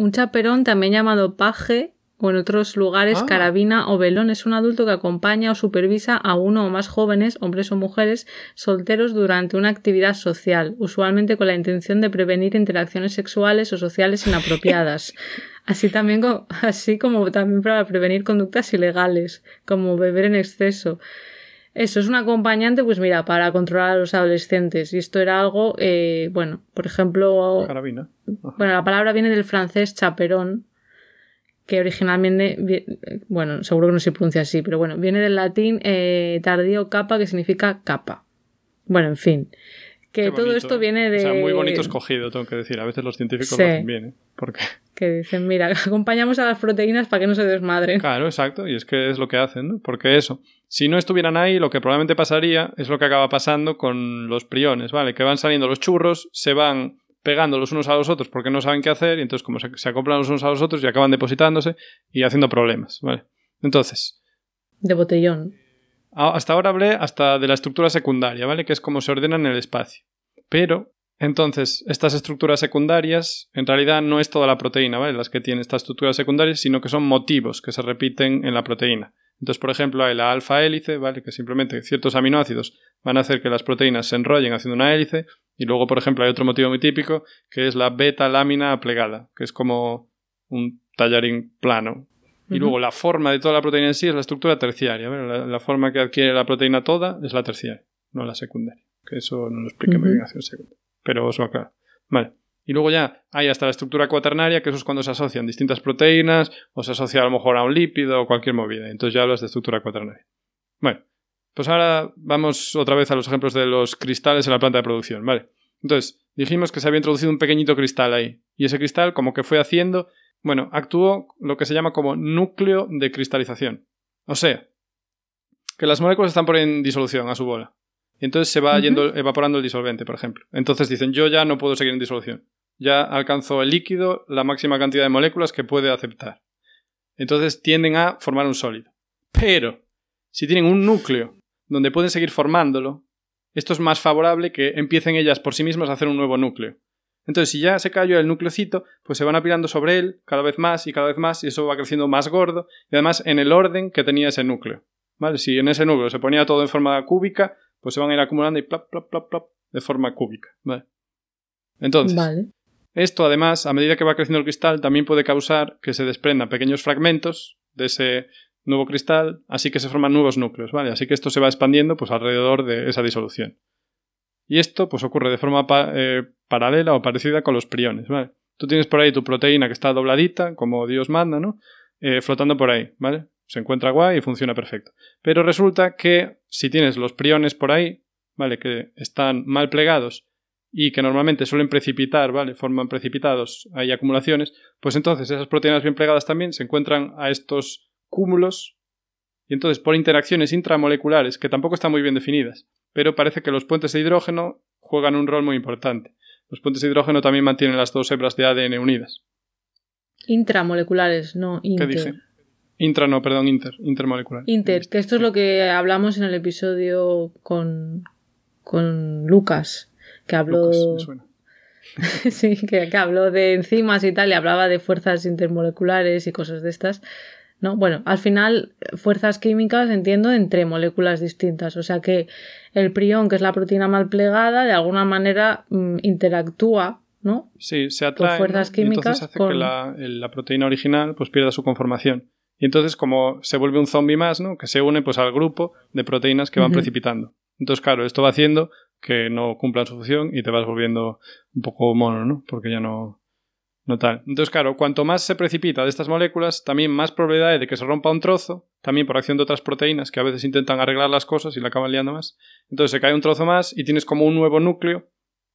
Un chaperón, también llamado paje, o en otros lugares Ah. carabina o velón, es un adulto que acompaña o supervisa a uno o más jóvenes, hombres o mujeres, solteros durante una actividad social, usualmente con la intención de prevenir interacciones sexuales o sociales inapropiadas. Así también así como también para prevenir conductas ilegales, como beber en exceso. Eso es un acompañante, pues mira, para controlar a los adolescentes. Y esto era algo, eh, bueno, por ejemplo, Carabina. bueno, la palabra viene del francés chaperón, que originalmente, bueno, seguro que no se pronuncia así, pero bueno, viene del latín eh, tardío capa, que significa capa. Bueno, en fin. Que todo esto ¿eh? viene de... O sea, muy bonito escogido, tengo que decir. A veces los científicos Sí. lo hacen bien, ¿eh? Porque, Que dicen, mira, acompañamos a las proteínas para que no se desmadren. claro, exacto, y es que es lo que hacen, ¿no? Porque eso, si no estuvieran ahí, lo que probablemente pasaría es lo que acaba pasando con los priones, ¿vale? Que van saliendo los churros, se van pegando los unos a los otros porque no saben qué hacer, y entonces como se, se acoplan los unos a los otros y acaban depositándose y haciendo problemas, ¿vale? Entonces, De botellón. Hasta ahora hablé hasta de la estructura secundaria, ¿vale? Que es como se ordena en el espacio. Pero, entonces, estas estructuras secundarias, en realidad no es toda la proteína, ¿vale? Las que tienen estas estructuras secundarias, sino que son motivos que se repiten en la proteína. Entonces, por ejemplo, hay la alfa hélice, ¿vale? Que simplemente ciertos aminoácidos van a hacer que las proteínas se enrollen haciendo una hélice. Y luego, por ejemplo, hay otro motivo muy típico, que es la beta lámina plegada, que es como un tallarín plano, y luego la forma de toda la proteína en sí es la estructura terciaria. ¿vale? La, la forma que adquiere la proteína toda es la terciaria, no la secundaria. Que eso no lo expliqué muy bien hace un segundo. Pero os lo aclaro. Vale. Y luego ya hay hasta la estructura cuaternaria, que eso es cuando se asocian distintas proteínas, o se asocia a lo mejor a un lípido o cualquier movida. Entonces ya hablas de estructura cuaternaria. Bueno, pues ahora vamos otra vez a los ejemplos de los cristales en la planta de producción, ¿vale? Entonces, dijimos que se había introducido un pequeñito cristal ahí. Y ese cristal, como que fue haciendo bueno, actuó lo que se llama como núcleo de cristalización. O sea, que las moléculas están por en disolución a su bola. Entonces se va yendo, evaporando el disolvente, por ejemplo. Entonces dicen, yo ya no puedo seguir en disolución. Ya alcanzó el líquido la máxima cantidad de moléculas que puede aceptar. Entonces tienden a formar un sólido. Pero, si tienen un núcleo donde pueden seguir formándolo, esto es más favorable que empiecen ellas por sí mismas a hacer un nuevo núcleo. Entonces, si ya se cayó el nucleocito, pues se van apilando sobre él cada vez más y cada vez más, y eso va creciendo más gordo, y además en el orden que tenía ese núcleo. ¿vale? Si en ese núcleo se ponía todo en forma cúbica, pues se van a ir acumulando y plop, plop, plop, plop, de forma cúbica, ¿vale? Entonces, esto además, a medida que va creciendo el cristal, también puede causar que se desprendan pequeños fragmentos de ese nuevo cristal, así que se forman nuevos núcleos, ¿vale? Así que esto se va expandiendo pues alrededor de esa disolución. Y esto pues ocurre de forma eh, paralela o parecida con los priones, ¿vale? Tú tienes por ahí tu proteína que está dobladita, como Dios manda, ¿no? Eh, flotando por ahí, ¿vale? Se encuentra guay y funciona perfecto. Pero resulta que si tienes los priones por ahí, ¿vale? Que están mal plegados y que normalmente suelen precipitar, ¿vale? Forman precipitados, hay acumulaciones, pues entonces esas proteínas bien plegadas también se encuentran a estos cúmulos y entonces por interacciones intramoleculares que tampoco están muy bien definidas, pero parece que los puentes de hidrógeno juegan un rol muy importante. Los puentes de hidrógeno también mantienen las dos hebras de ADN unidas. Intramoleculares, no inter. ¿Qué dije? Intra, no, perdón, inter, intermolecular. Inter, que esto es lo que hablamos en el episodio con, con Lucas, que habló. sí, que, que, habló de enzimas y tal, y hablaba de fuerzas intermoleculares y cosas de estas. ¿no? Bueno, al final, fuerzas químicas entiendo entre moléculas distintas. O sea que el prión, que es la proteína mal plegada, de alguna manera mm, interactúa, ¿no? Sí, se atrae. fuerzas químicas. Y entonces hace que la, la, proteína original pues pierda su conformación. Y entonces, como se vuelve un zombie más, ¿no? Que se une pues al grupo de proteínas que van precipitando. Entonces, claro, esto va haciendo que no cumplan su función y te vas volviendo un poco mono, ¿no? Porque ya no, no tal. Entonces, claro, cuanto más se precipita de estas moléculas, también más probabilidad de que se rompa un trozo, también por acción de otras proteínas que a veces intentan arreglar las cosas y la acaban liando más. Entonces se cae un trozo más y tienes como un nuevo núcleo,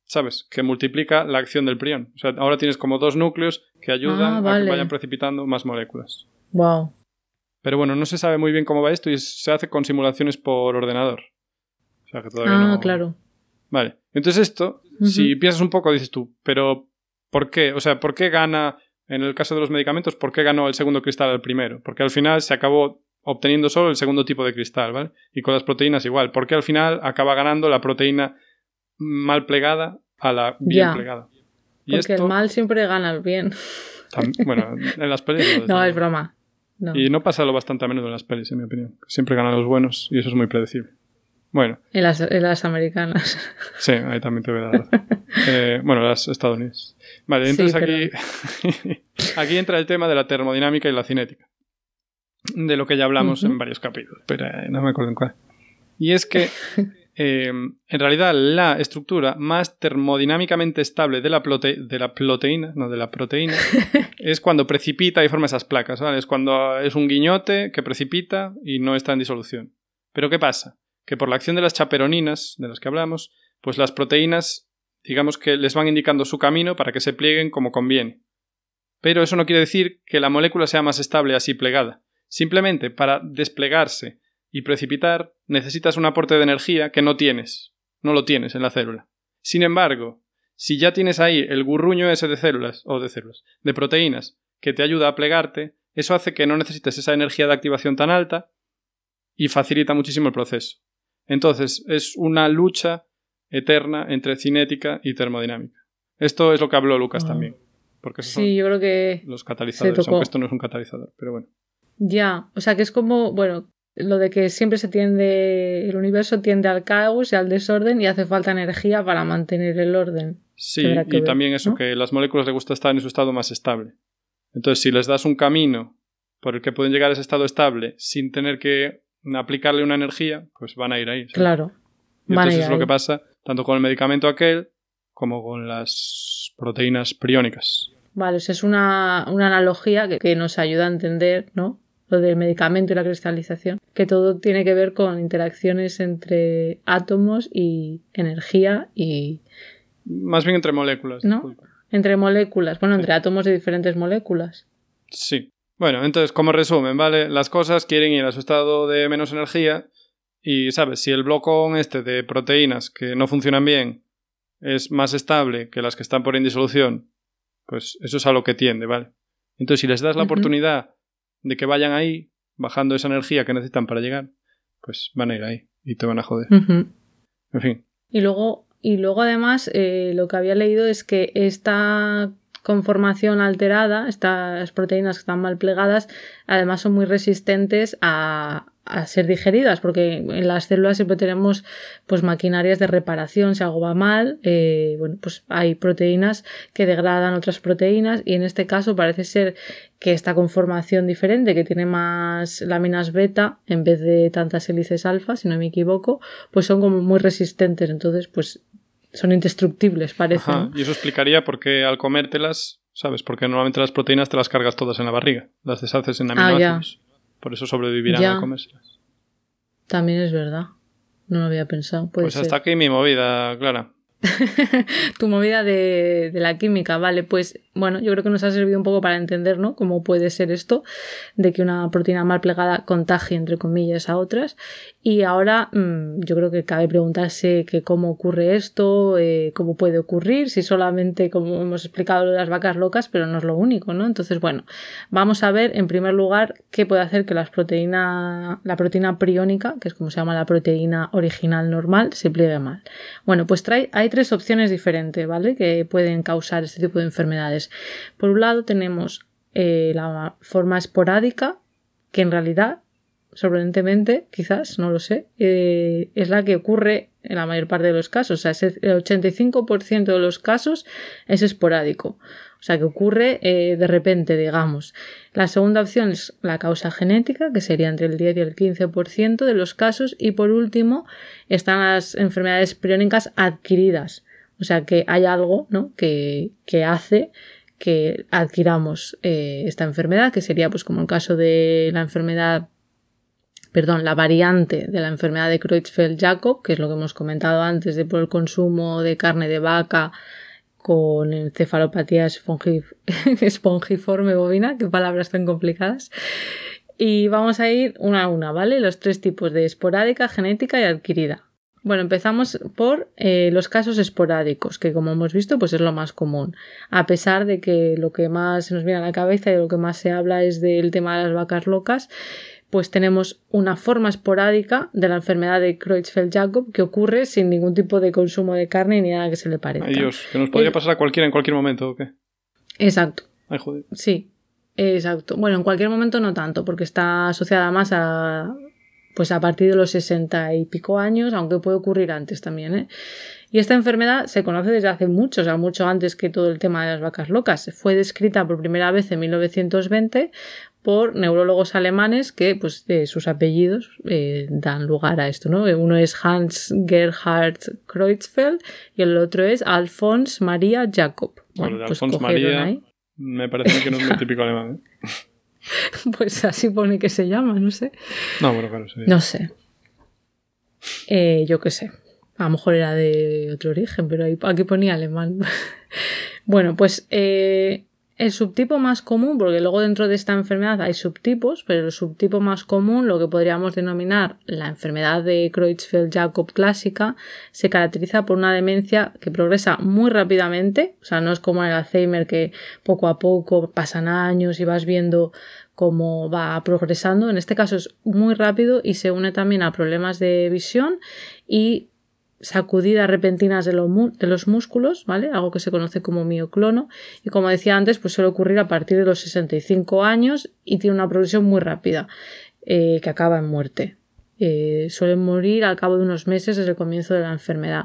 ¿sabes? Que multiplica la acción del prión. O sea, ahora tienes como dos núcleos que ayudan ah, a que vayan precipitando más moléculas. Wow. Pero bueno, no se sabe muy bien cómo va esto y se hace con simulaciones por ordenador. O sea que todavía ah, claro. Vale. Entonces esto, si piensas un poco, dices tú, pero ¿por qué? O sea, ¿por qué gana, en el caso de los medicamentos, por qué ganó el segundo cristal al primero? Porque al final se acabó obteniendo solo el segundo tipo de cristal, ¿vale? Y con las proteínas igual. ¿Por qué al final acaba ganando la proteína mal plegada a la bien plegada? Y Porque el mal siempre gana el bien. bueno, en las pelis. No, es broma. Y no pasa lo bastante a menudo en las pelis, en mi opinión. Siempre ganan los buenos y eso es muy predecible. Bueno. En las, en las americanas. Sí, ahí también te voy a dar. eh, bueno, las estadounidenses. Vale, entonces aquí, aquí entra el tema de la termodinámica y la cinética. De lo que ya hablamos en varios capítulos, pero eh, no me acuerdo en cuál. Y es que Em, en realidad la estructura más termodinámicamente estable de la, de la proteína, no de la proteína, es cuando precipita y forma esas placas, Es cuando es un guiñote que precipita y no está en disolución. Pero ¿qué pasa? Que por la acción de las chaperoninas, de las que hablamos, pues las proteínas, digamos que les van indicando su camino para que se plieguen como conviene. Pero eso no quiere decir que la molécula sea más estable así plegada. Simplemente para desplegarse y precipitar, necesitas un aporte de energía que no tienes. No lo tienes en la célula. Sin embargo, si ya tienes ahí el gurruño ese de células, o de células, de proteínas, que te ayuda a plegarte, eso hace que no necesites esa energía de activación tan alta y facilita muchísimo el proceso. Entonces, es una lucha eterna entre cinética y termodinámica. Esto es lo que habló Lucas ah. también. Porque sí, yo creo que. Los catalizadores, aunque esto no es un catalizador, pero bueno. Ya, o sea que es como, bueno, lo de que siempre se tiende, el universo tiende al caos y al desorden y hace falta energía para mantener el orden. Sí, y también eso, que las moléculas les gusta estar en su estado más estable. Entonces, si les das un camino por el que pueden llegar a ese estado estable sin tener que aplicarle una energía, pues van a ir ahí. Claro. Y entonces es lo que pasa tanto con el medicamento aquel como con las proteínas priónicas. Vale, es una, una analogía que, que nos ayuda a entender, ¿no? Lo del medicamento y la cristalización, que todo tiene que ver con interacciones entre átomos y energía y... Más bien entre moléculas. ¿No? Entre moléculas, bueno, entre átomos de diferentes moléculas. Sí. Bueno, entonces, como resumen, ¿vale? Las cosas quieren ir a su estado de menos energía y, ¿sabes? Si el blocón este de proteínas que no funcionan bien es más estable que las que están por indisolución, pues eso es a lo que tiende, ¿vale? Entonces, si les das la oportunidad de que vayan ahí, bajando esa energía que necesitan para llegar, pues van a ir ahí y te van a joder. En fin. Y luego, y luego además, eh, lo que había leído es que esta conformación alterada, estas proteínas que están mal plegadas, además son muy resistentes a, a ser digeridas, porque en las células siempre tenemos pues maquinarias de reparación, si algo va mal, eh, bueno, pues hay proteínas que degradan otras proteínas y en este caso parece ser que esta conformación diferente, que tiene más láminas beta en vez de tantas hélices alfa, si no me equivoco, pues son como muy resistentes, entonces pues son indestructibles, parece. Y eso explicaría por qué al comértelas, ¿sabes? Porque normalmente las proteínas te las cargas todas en la barriga, las deshaces en ah, aminoácidos. Por eso sobrevivirán a comérselas. También es verdad. No lo había pensado. pues hasta aquí mi movida, Clara. tu movida de, de, la química, vale, pues bueno, yo creo que nos ha servido un poco para entender, ¿no? Cómo puede ser esto de que una proteína mal plegada contagie, entre comillas, a otras. Y ahora mm, yo creo que cabe preguntarse que cómo ocurre esto, eh, cómo puede ocurrir, si solamente, como hemos explicado, lo de las vacas locas, pero no es lo único, ¿no? Entonces, bueno, vamos a ver en primer lugar qué puede hacer que las proteína, la proteína priónica, que es como se llama la proteína original normal, se pliegue mal. Bueno, pues trae, hay tres opciones diferentes, ¿vale? Que pueden causar este tipo de enfermedades. Por un lado tenemos eh, la forma esporádica, que en realidad, sorprendentemente, quizás, no lo sé, eh, es la que ocurre en la mayor parte de los casos. O sea, el 85% de los casos es esporádico. O sea, que ocurre eh, de repente, digamos. La segunda opción es la causa genética, que sería entre el 10 y el 15% de los casos. Y por último, están las enfermedades priónicas adquiridas. O sea, que hay algo ¿no? que, que hace que adquiramos eh, esta enfermedad, que sería pues como el caso de la enfermedad, perdón, la variante de la enfermedad de Creutzfeldt-Jakob, que es lo que hemos comentado antes de por el consumo de carne de vaca con encefalopatía espongiforme bovina, qué palabras tan complicadas. Y vamos a ir una a una, ¿vale? Los tres tipos de esporádica, genética y adquirida. Bueno, empezamos por eh, los casos esporádicos, que como hemos visto, pues es lo más común. A pesar de que lo que más se nos viene a la cabeza y lo que más se habla es del tema de las vacas locas, pues tenemos una forma esporádica de la enfermedad de Creutzfeldt-Jakob que ocurre sin ningún tipo de consumo de carne ni nada que se le parezca. Ay Dios, que nos podría pasar a cualquiera en cualquier momento, ¿o qué? Exacto. Ay, joder. Sí, exacto. Bueno, en cualquier momento no tanto, porque está asociada más a pues a partir de los 60 y pico años, aunque puede ocurrir antes también. ¿eh? Y esta enfermedad se conoce desde hace mucho, o sea, mucho antes que todo el tema de las vacas locas. Fue descrita por primera vez en 1920 por neurólogos alemanes que, pues, sus apellidos eh, dan lugar a esto, ¿no? Uno es Hans Gerhard Creutzfeldt y el otro es Alphonse Maria Jacob. Bueno, pues Alphonse Maria me parece que no es muy típico alemán. pues así pone que se llama, no sé. No, bueno, claro, sí. No sé. Eh, yo qué sé. A lo mejor era de otro origen, pero aquí ponía alemán. bueno, pues eh, el subtipo más común, porque luego dentro de esta enfermedad hay subtipos, pero el subtipo más común, lo que podríamos denominar la enfermedad de Creutzfeldt-Jakob clásica, se caracteriza por una demencia que progresa muy rápidamente, o sea, no es como el Alzheimer que poco a poco pasan años y vas viendo cómo va progresando. En este caso es muy rápido y se une también a problemas de visión y sacudidas repentinas de, los músculos, ¿vale? Algo que se conoce como mioclono. Y como decía antes, pues suele ocurrir a partir de los 65 años y tiene una progresión muy rápida, eh, que acaba en muerte. Eh, suelen morir al cabo de unos meses desde el comienzo de la enfermedad.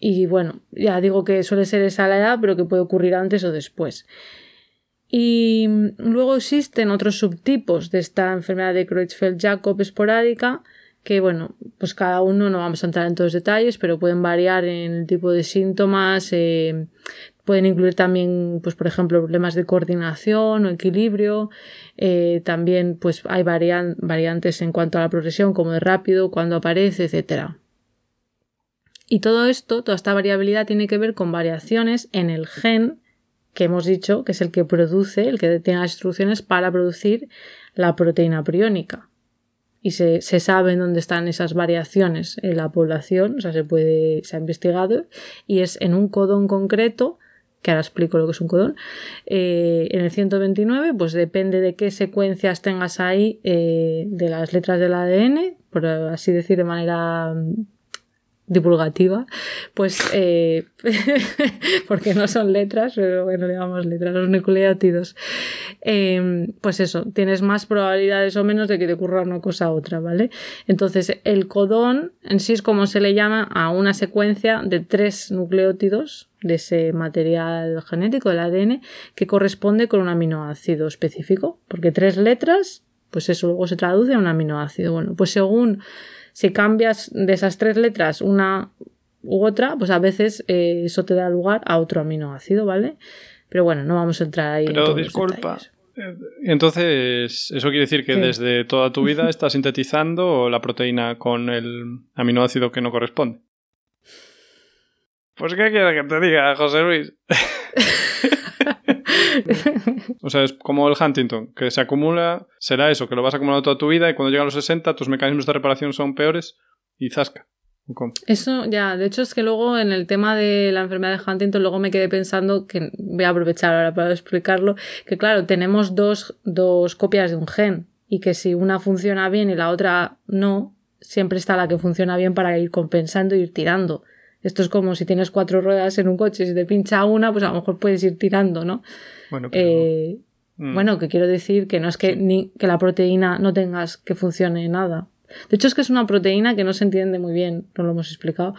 Y bueno, ya digo que suele ser esa la edad, pero que puede ocurrir antes o después. Y luego existen otros subtipos de esta enfermedad de Creutzfeldt-Jakob esporádica, que bueno, pues cada uno no vamos a entrar en todos los detalles, pero pueden variar en el tipo de síntomas, eh, pueden incluir también, pues por ejemplo, problemas de coordinación o equilibrio, eh, también pues hay variantes en cuanto a la progresión, como de rápido, cuando aparece, etcétera. Y todo esto, toda esta variabilidad tiene que ver con variaciones en el gen que hemos dicho que es el que produce, el que tiene las instrucciones para producir la proteína priónica y se, se sabe dónde están esas variaciones en la población, o sea, se puede, se ha investigado, y es en un codón concreto, que ahora explico lo que es un codón, eh, en el 129, pues depende de qué secuencias tengas ahí eh, de las letras del ADN, por así decir de manera divulgativa, pues eh, porque no son letras, pero bueno, le letras, los nucleótidos. Em, pues eso, tienes más probabilidades o menos de que te ocurra una cosa u otra, ¿vale? Entonces, el codón en sí es como se le llama a una secuencia de tres nucleótidos de ese material genético del ADN que corresponde con un aminoácido específico, porque tres letras, pues eso luego se traduce a un aminoácido. Bueno, pues según si cambias de esas tres letras una u otra, pues a veces eh, eso te da lugar a otro aminoácido, ¿vale? Pero bueno, no vamos a entrar ahí. Pero disculpa. Eh, entonces, ¿eso quiere decir que desde toda tu vida estás sintetizando la proteína con el aminoácido que no corresponde? Pues, ¿qué quieres que te diga, José Luis? o sea, es como el Huntington, que se acumula, será eso, que lo vas acumulando toda tu vida y cuando llega a los 60 tus mecanismos de reparación son peores y zasca. Eso ya, de hecho es que luego en el tema de la enfermedad de Huntington luego me quedé pensando que voy a aprovechar ahora para explicarlo, que claro, tenemos dos, dos copias de un gen y que si una funciona bien y la otra no, siempre está la que funciona bien para ir compensando y ir tirando. Esto es como si tienes cuatro ruedas en un coche, si te pincha una, pues a lo mejor puedes ir tirando, ¿no? Bueno, eh, mm. bueno que quiero decir que no es que, ni, que la proteína no tengas que funcione nada. De hecho, es que es una proteína que no se entiende muy bien, no lo hemos explicado,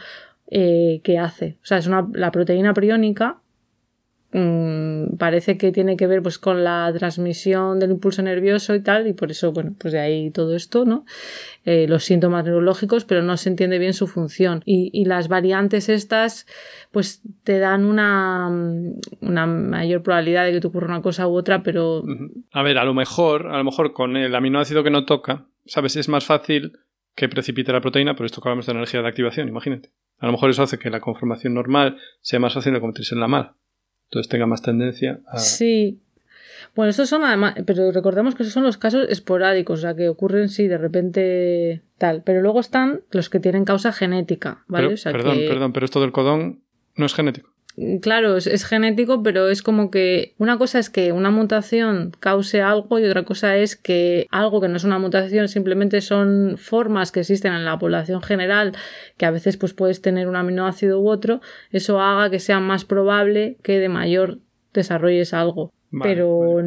eh, qué hace. O sea, es una, la proteína priónica Mm, parece que tiene que ver pues con la transmisión del impulso nervioso y tal, y por eso, bueno, pues de ahí todo esto, ¿no? Eh, los síntomas neurológicos, pero no se entiende bien su función. Y, las variantes estas, pues te dan una, mm, una mayor probabilidad de que te ocurra una cosa u otra, pero. A ver, a lo mejor, a lo mejor con el aminoácido que no toca, ¿sabes? Es más fácil que precipite la proteína, pero esto que hablamos de energía de activación, imagínate. A lo mejor eso hace que la conformación normal sea más fácil de convertirse en la mala entonces tenga más tendencia a... Sí. Bueno, estos son además, pero recordemos que esos son los casos esporádicos, o sea, que ocurren, sí, de repente tal. Pero luego están los que tienen causa genética, ¿vale? perdón, perdón, pero esto del codón no es genético. Claro, es, genético, pero es como que una cosa es que una mutación cause algo y otra cosa es que algo que no es una mutación simplemente son formas que existen en la población general que a veces pues puedes tener un aminoácido u otro, eso haga que sea más probable que de mayor desarrolles algo. Pero,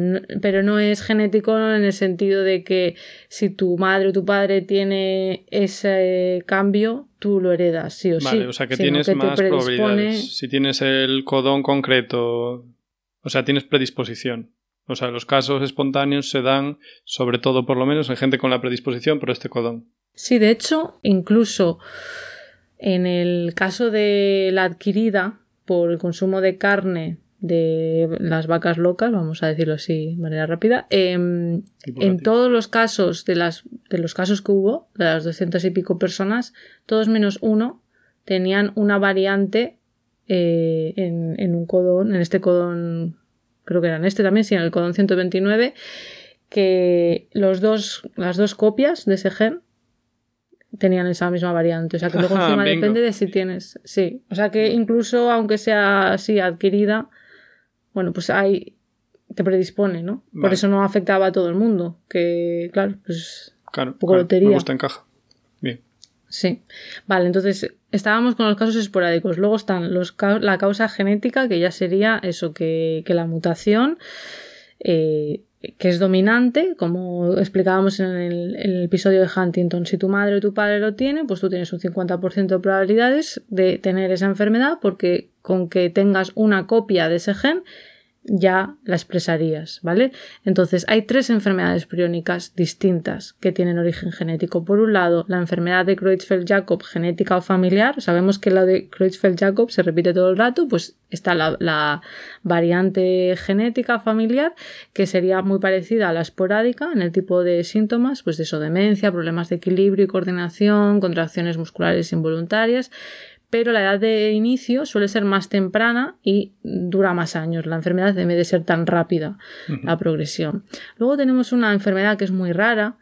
pero no es genético en el sentido de que si tu madre o tu padre tiene ese cambio, tú lo heredas, sí o sí. o sea que tienes más probabilidades. Si tienes el codón concreto, o sea, tienes predisposición. O sea, los casos espontáneos se dan, sobre todo por lo menos, en gente con la predisposición por este codón. Sí, de hecho, incluso en el caso de la adquirida por el consumo de carne de las vacas locas, vamos a decirlo así de manera rápida. Em, en todos los casos de, las, de los casos que hubo, de las doscientas y pico personas, todos menos uno tenían una variante eh, en, en, un codón, en este codón, creo que era en este también, sí, en el codón 129, que los dos, las dos copias de ese gen tenían esa misma variante. O sea que luego encima depende de si tienes. Sí. O sea que incluso aunque sea así adquirida, bueno, pues ahí te predispone, ¿no? Por eso no afectaba a todo el mundo, que claro, pues claro, un poco lotería. Me gusta encaja. Bien. Sí. Vale, entonces estábamos con los casos esporádicos. Luego están los, la causa genética, que ya sería eso, que, que la mutación, eh, que es dominante, como explicábamos en el, en el, episodio de Huntington. Si tu madre o tu padre lo tiene, pues tú tienes un 50% de probabilidades de tener esa enfermedad, porque con que tengas una copia de ese gen, ya la expresarías, ¿vale? Entonces, hay tres enfermedades priónicas distintas que tienen origen genético. Por un lado, la enfermedad de Creutzfeldt-Jakob genética o familiar. Sabemos que la de Creutzfeldt-Jakob se repite todo el rato, pues está la, variante genética familiar que sería muy parecida a la esporádica en el tipo de síntomas, pues de eso, demencia, problemas de equilibrio y coordinación, contracciones musculares involuntarias, pero la edad de inicio suele ser más temprana y dura más años. La enfermedad debe de ser tan rápida, la progresión. Luego tenemos una enfermedad que es muy rara,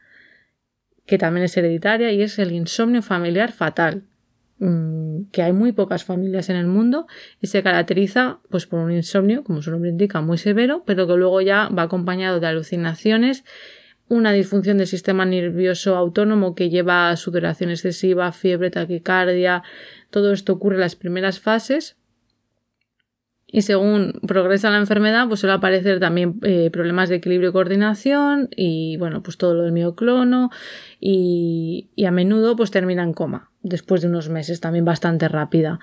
que también es hereditaria, y es el insomnio familiar fatal, mm, que hay muy pocas familias en el mundo y se caracteriza pues, por un insomnio, como su nombre indica, muy severo, pero que luego ya va acompañado de alucinaciones una disfunción del sistema nervioso autónomo que lleva a sudoración excesiva, fiebre, taquicardia. Todo esto ocurre en las primeras fases. Y según progresa la enfermedad, pues suele aparecer también eh, problemas de equilibrio y coordinación y, bueno, pues todo lo del mioclono y, y a menudo pues termina en coma después de unos meses, también bastante rápida.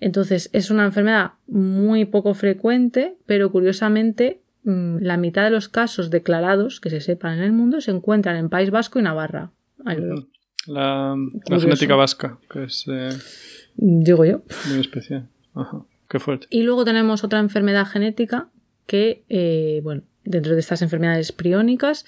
Entonces es una enfermedad muy poco frecuente, pero curiosamente mm, la mitad de los casos declarados que se sepan en el mundo se encuentran en País Vasco y Navarra. La, genética vasca, que es... Eh, Digo yo. Muy especial. Ajá. Qué fuerte. Y luego tenemos otra enfermedad genética que, eh, bueno, dentro de estas enfermedades priónicas,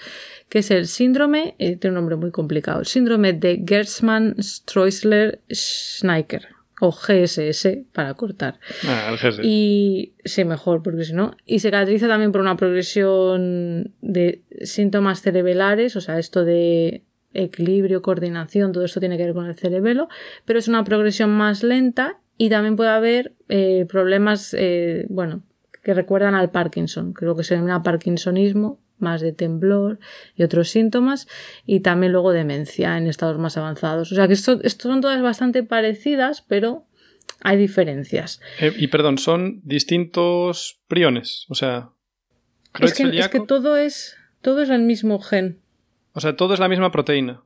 que es el síndrome, eh, tiene un nombre muy complicado, el síndrome de Gertzmann-Streusler-Schneiker o GSS para cortar. Ah, el GSS. Y sí, mejor, porque si no. Y se caracteriza también por una progresión de síntomas cerebelares, o sea, esto de equilibrio, coordinación, todo esto tiene que ver con el cerebelo, pero es una progresión más lenta y también puede haber eh, problemas, eh, bueno, que recuerdan al Parkinson, creo que se llama Parkinsonismo, más de temblor y otros síntomas, y también luego demencia en estados más avanzados. O sea que esto, son todas bastante parecidas, pero hay diferencias. Eh, y perdón, son distintos priones, o sea... Es que, es que, todo es todo es el mismo gen. O sea, todo es la misma proteína.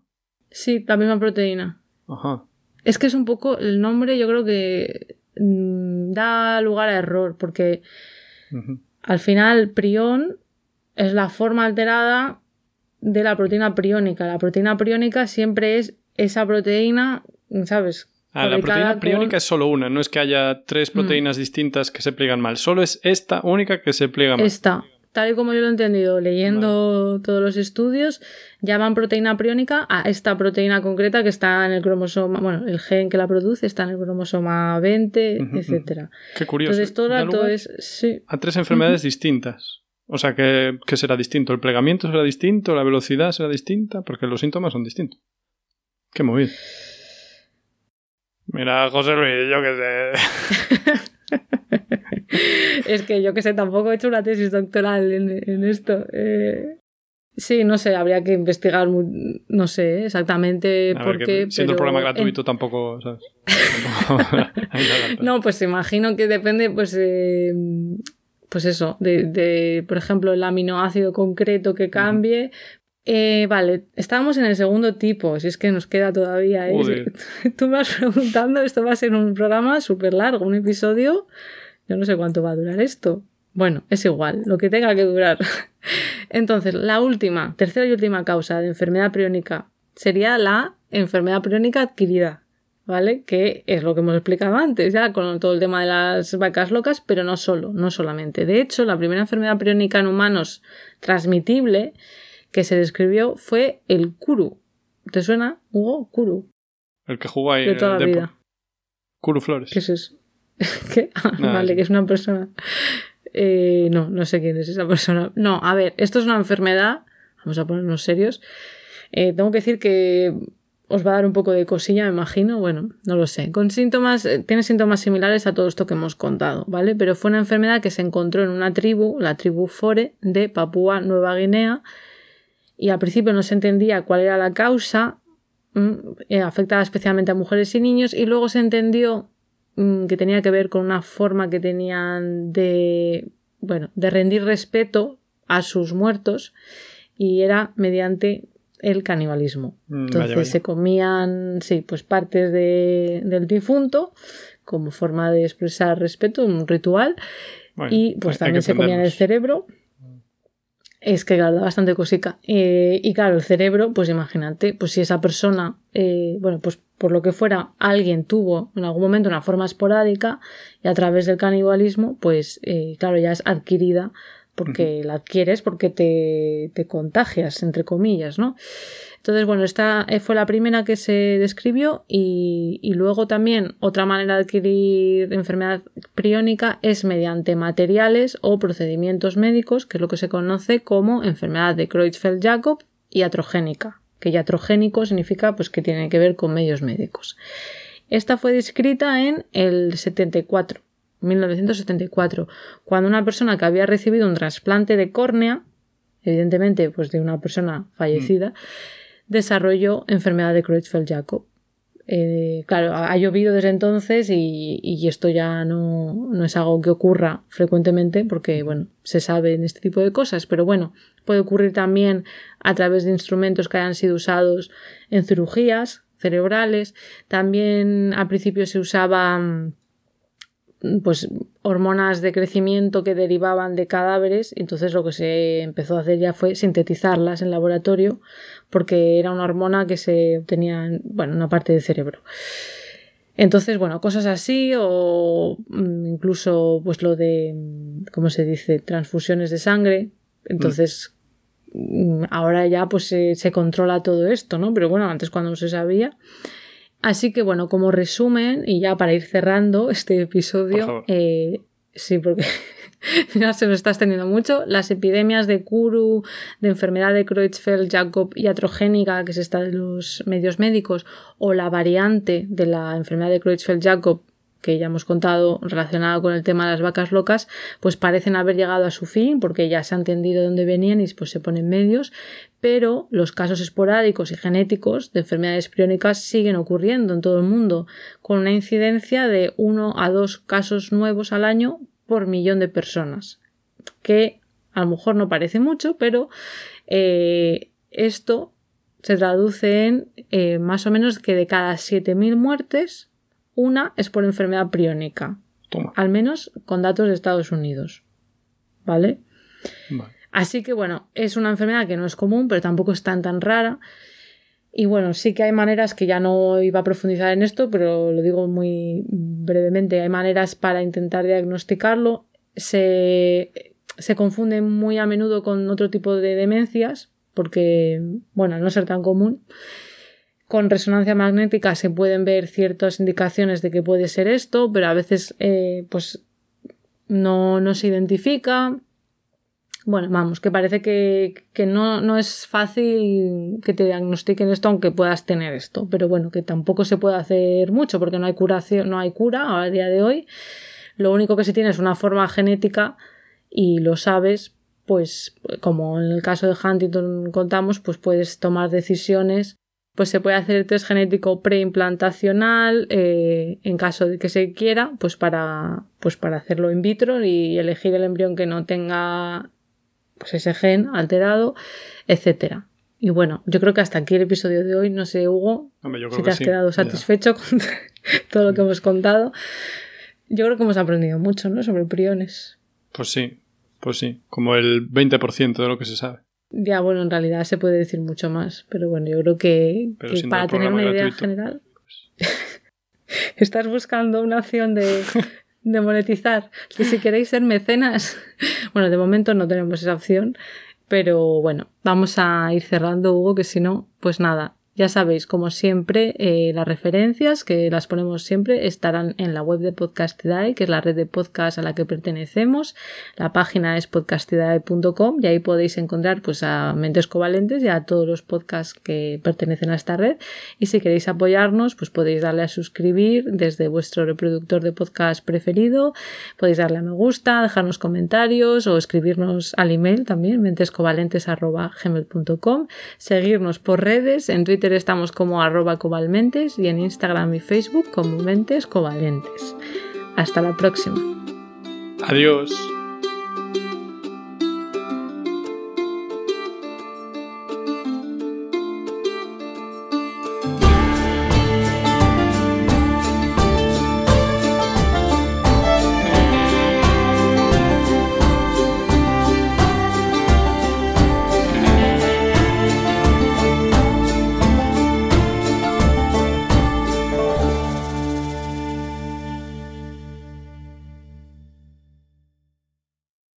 Sí, la misma proteína. Ajá. Es que es un poco el nombre, yo creo que mm, da lugar a error, porque al final prión es la forma alterada de la proteína priónica. La proteína priónica siempre es esa proteína, ¿sabes? Ah, la proteína priónica es solo una, no es que haya tres mm. proteínas distintas que se pliegan mal, solo es esta única que se pliega mal. Esta, tal y como yo lo he entendido, leyendo todos los estudios, llaman proteína priónica a esta proteína concreta que está en el cromosoma, bueno, el gen que la produce está en el cromosoma 20, etc. etcétera. Qué curioso. Entonces todo es sí. a tres enfermedades distintas. O sea, que, será distinto. El plegamiento será distinto, la velocidad será distinta, porque los síntomas son distintos. Qué movido. Mira, José Luis, yo qué sé. es que yo que sé, tampoco he hecho una tesis doctoral en, esto. Eh, sí, no sé, habría que investigar, no sé exactamente por qué. Siendo el programa gratuito tampoco, ¿sabes? no, pues imagino que depende, pues. Eh, pues eso, de, por ejemplo, el aminoácido concreto que cambie. Eh, vale, estábamos en el segundo tipo, si es que nos queda todavía. ¿eh? Tú me vas preguntando, esto va a ser un programa súper largo, un episodio. Yo no sé cuánto va a durar esto. Bueno, es igual, lo que tenga que durar. Entonces, la última, tercera y última causa de enfermedad priónica sería la enfermedad priónica adquirida. ¿vale? Que es lo que hemos explicado antes, ya con todo el tema de las vacas locas, pero no solo, no solamente. De hecho, la primera enfermedad priónica en humanos transmitible que se describió fue el Kuru. ¿Te suena, Hugo? Kuru. El que jugó ahí. De toda la vida. Kuru Flores. ¿Qué es eso? ¿Qué? Ah, vale, que es una persona. Eh, no, no sé quién es esa persona. No, a ver, esto es una enfermedad. Vamos a ponernos serios. Eh, tengo que decir que os va a dar un poco de cosilla, me imagino, bueno, no lo sé. Con síntomas, eh, tiene síntomas similares a todo esto que hemos contado, ¿vale? Pero fue una enfermedad que se encontró en una tribu, la tribu Fore de Papúa Nueva Guinea, y al principio no se entendía cuál era la causa, mm, eh, afectaba especialmente a mujeres y niños, y luego se entendió que tenía que ver con una forma que tenían de, bueno, de rendir respeto a sus muertos, y era mediante el canibalismo. Mm, Entonces se comían, sí, pues partes de, del difunto como forma de expresar respeto, un ritual. y pues también se comían el cerebro. Es que claro, da bastante cosica. Eh, y claro, el cerebro, pues imagínate, pues si esa persona, eh, bueno, pues por lo que fuera, alguien tuvo en algún momento una forma esporádica y a través del canibalismo, pues eh, claro, ya es adquirida porque la adquieres porque te, te, contagias, entre comillas, ¿no? Entonces, bueno, esta eh, fue la primera que se describió y, y, luego también otra manera de adquirir enfermedad priónica es mediante materiales o procedimientos médicos, que es lo que se conoce como enfermedad de Creutzfeldt-Jakob y atrogénica, que ya atrogénico significa pues que tiene que ver con medios médicos. Esta fue descrita en el 74 1974, cuando una persona que había recibido un trasplante de córnea evidentemente, pues de una persona fallecida, mm. desarrolló enfermedad de Creutzfeldt-Jakob. Eh, claro, ha llovido desde entonces y, esto ya no, no, es algo que ocurra frecuentemente porque, bueno, se sabe en este tipo de cosas, pero bueno, puede ocurrir también a través de instrumentos que hayan sido usados en cirugías cerebrales. También al principio se usaban pues hormonas de crecimiento que derivaban de cadáveres, entonces lo que se empezó a hacer ya fue sintetizarlas en laboratorio porque era una hormona que se obtenía en bueno, una parte del cerebro. Entonces, bueno, cosas así o mm, incluso pues lo de, ¿cómo se dice?, transfusiones de sangre. Entonces, mm, ahora ya pues se, se, controla todo esto, ¿no? Pero bueno, antes cuando no se sabía. Así que bueno, como resumen, y ya para ir cerrando este episodio, eh, sí, porque ya se nos está extendiendo mucho, las epidemias de Kuru, de enfermedad de Creutzfeldt-Jakob iatrogénica, que es esta de los medios médicos, o la variante de la enfermedad de Creutzfeldt-Jakob que ya hemos contado relacionado con el tema de las vacas locas, pues parecen haber llegado a su fin porque ya se ha entendido dónde venían y pues se ponen medios, pero los casos esporádicos y genéticos de enfermedades priónicas siguen ocurriendo en todo el mundo, con una incidencia de uno a dos casos nuevos al año por millón de personas, que a lo mejor no parece mucho, pero eh, esto se traduce en eh, más o menos que de cada 7.000 muertes, una es por enfermedad priónica. Al menos con datos de Estados Unidos. ¿Vale? Así que bueno, es una enfermedad que no es común, pero tampoco es tan tan rara. Y bueno, sí que hay maneras que ya no iba a profundizar en esto, pero lo digo muy brevemente. Hay maneras para intentar diagnosticarlo. Se, se confunde muy a menudo con otro tipo de demencias, porque, bueno, al no ser tan común, con resonancia magnética se pueden ver ciertas indicaciones de que puede ser esto, pero a veces eh, pues no, no, se identifica. Bueno, vamos, que parece que, no, no, es fácil que te diagnostiquen esto aunque puedas tener esto, pero bueno, que tampoco se puede hacer mucho porque no hay curación, no hay cura a día de hoy. Lo único que se tiene es una forma genética y lo sabes, pues como en el caso de Huntington contamos, pues puedes tomar decisiones pues se puede hacer el test genético preimplantacional eh, en caso de que se quiera, pues para, pues para hacerlo in vitro y elegir el embrión que no tenga pues ese gen alterado, etcétera. Y bueno, yo creo que hasta aquí el episodio de hoy. No sé, Hugo, si te has quedado satisfecho con todo lo que hemos contado. Yo creo que hemos aprendido mucho, ¿no? Sobre priones. Pues sí, pues sí, como el 20% de lo que se sabe. Ya, bueno, en realidad se puede decir mucho más, pero bueno, yo creo que, para tener una idea general, pues. estás buscando una opción de, de monetizar. Que si queréis ser mecenas, bueno, de momento no tenemos esa opción, pero bueno, vamos a ir cerrando, Hugo, que si no, pues nada, ya sabéis, como siempre, eh, las referencias que las ponemos siempre estarán en la web de Podcastidae, que es la red de podcast a la que pertenecemos. La página es podcastidae.com y ahí podéis encontrar pues a Mentes Covalentes y a todos los podcasts que pertenecen a esta red. Y si queréis apoyarnos, pues podéis darle a suscribir desde vuestro reproductor de podcast preferido. Podéis darle a me gusta, dejarnos comentarios o escribirnos al email también, mentescovalentes.gmail.com. Seguirnos por redes en Estamos como arroba cobalmentes y en Instagram y Facebook como mentes covalentes. Hasta la próxima. Adiós.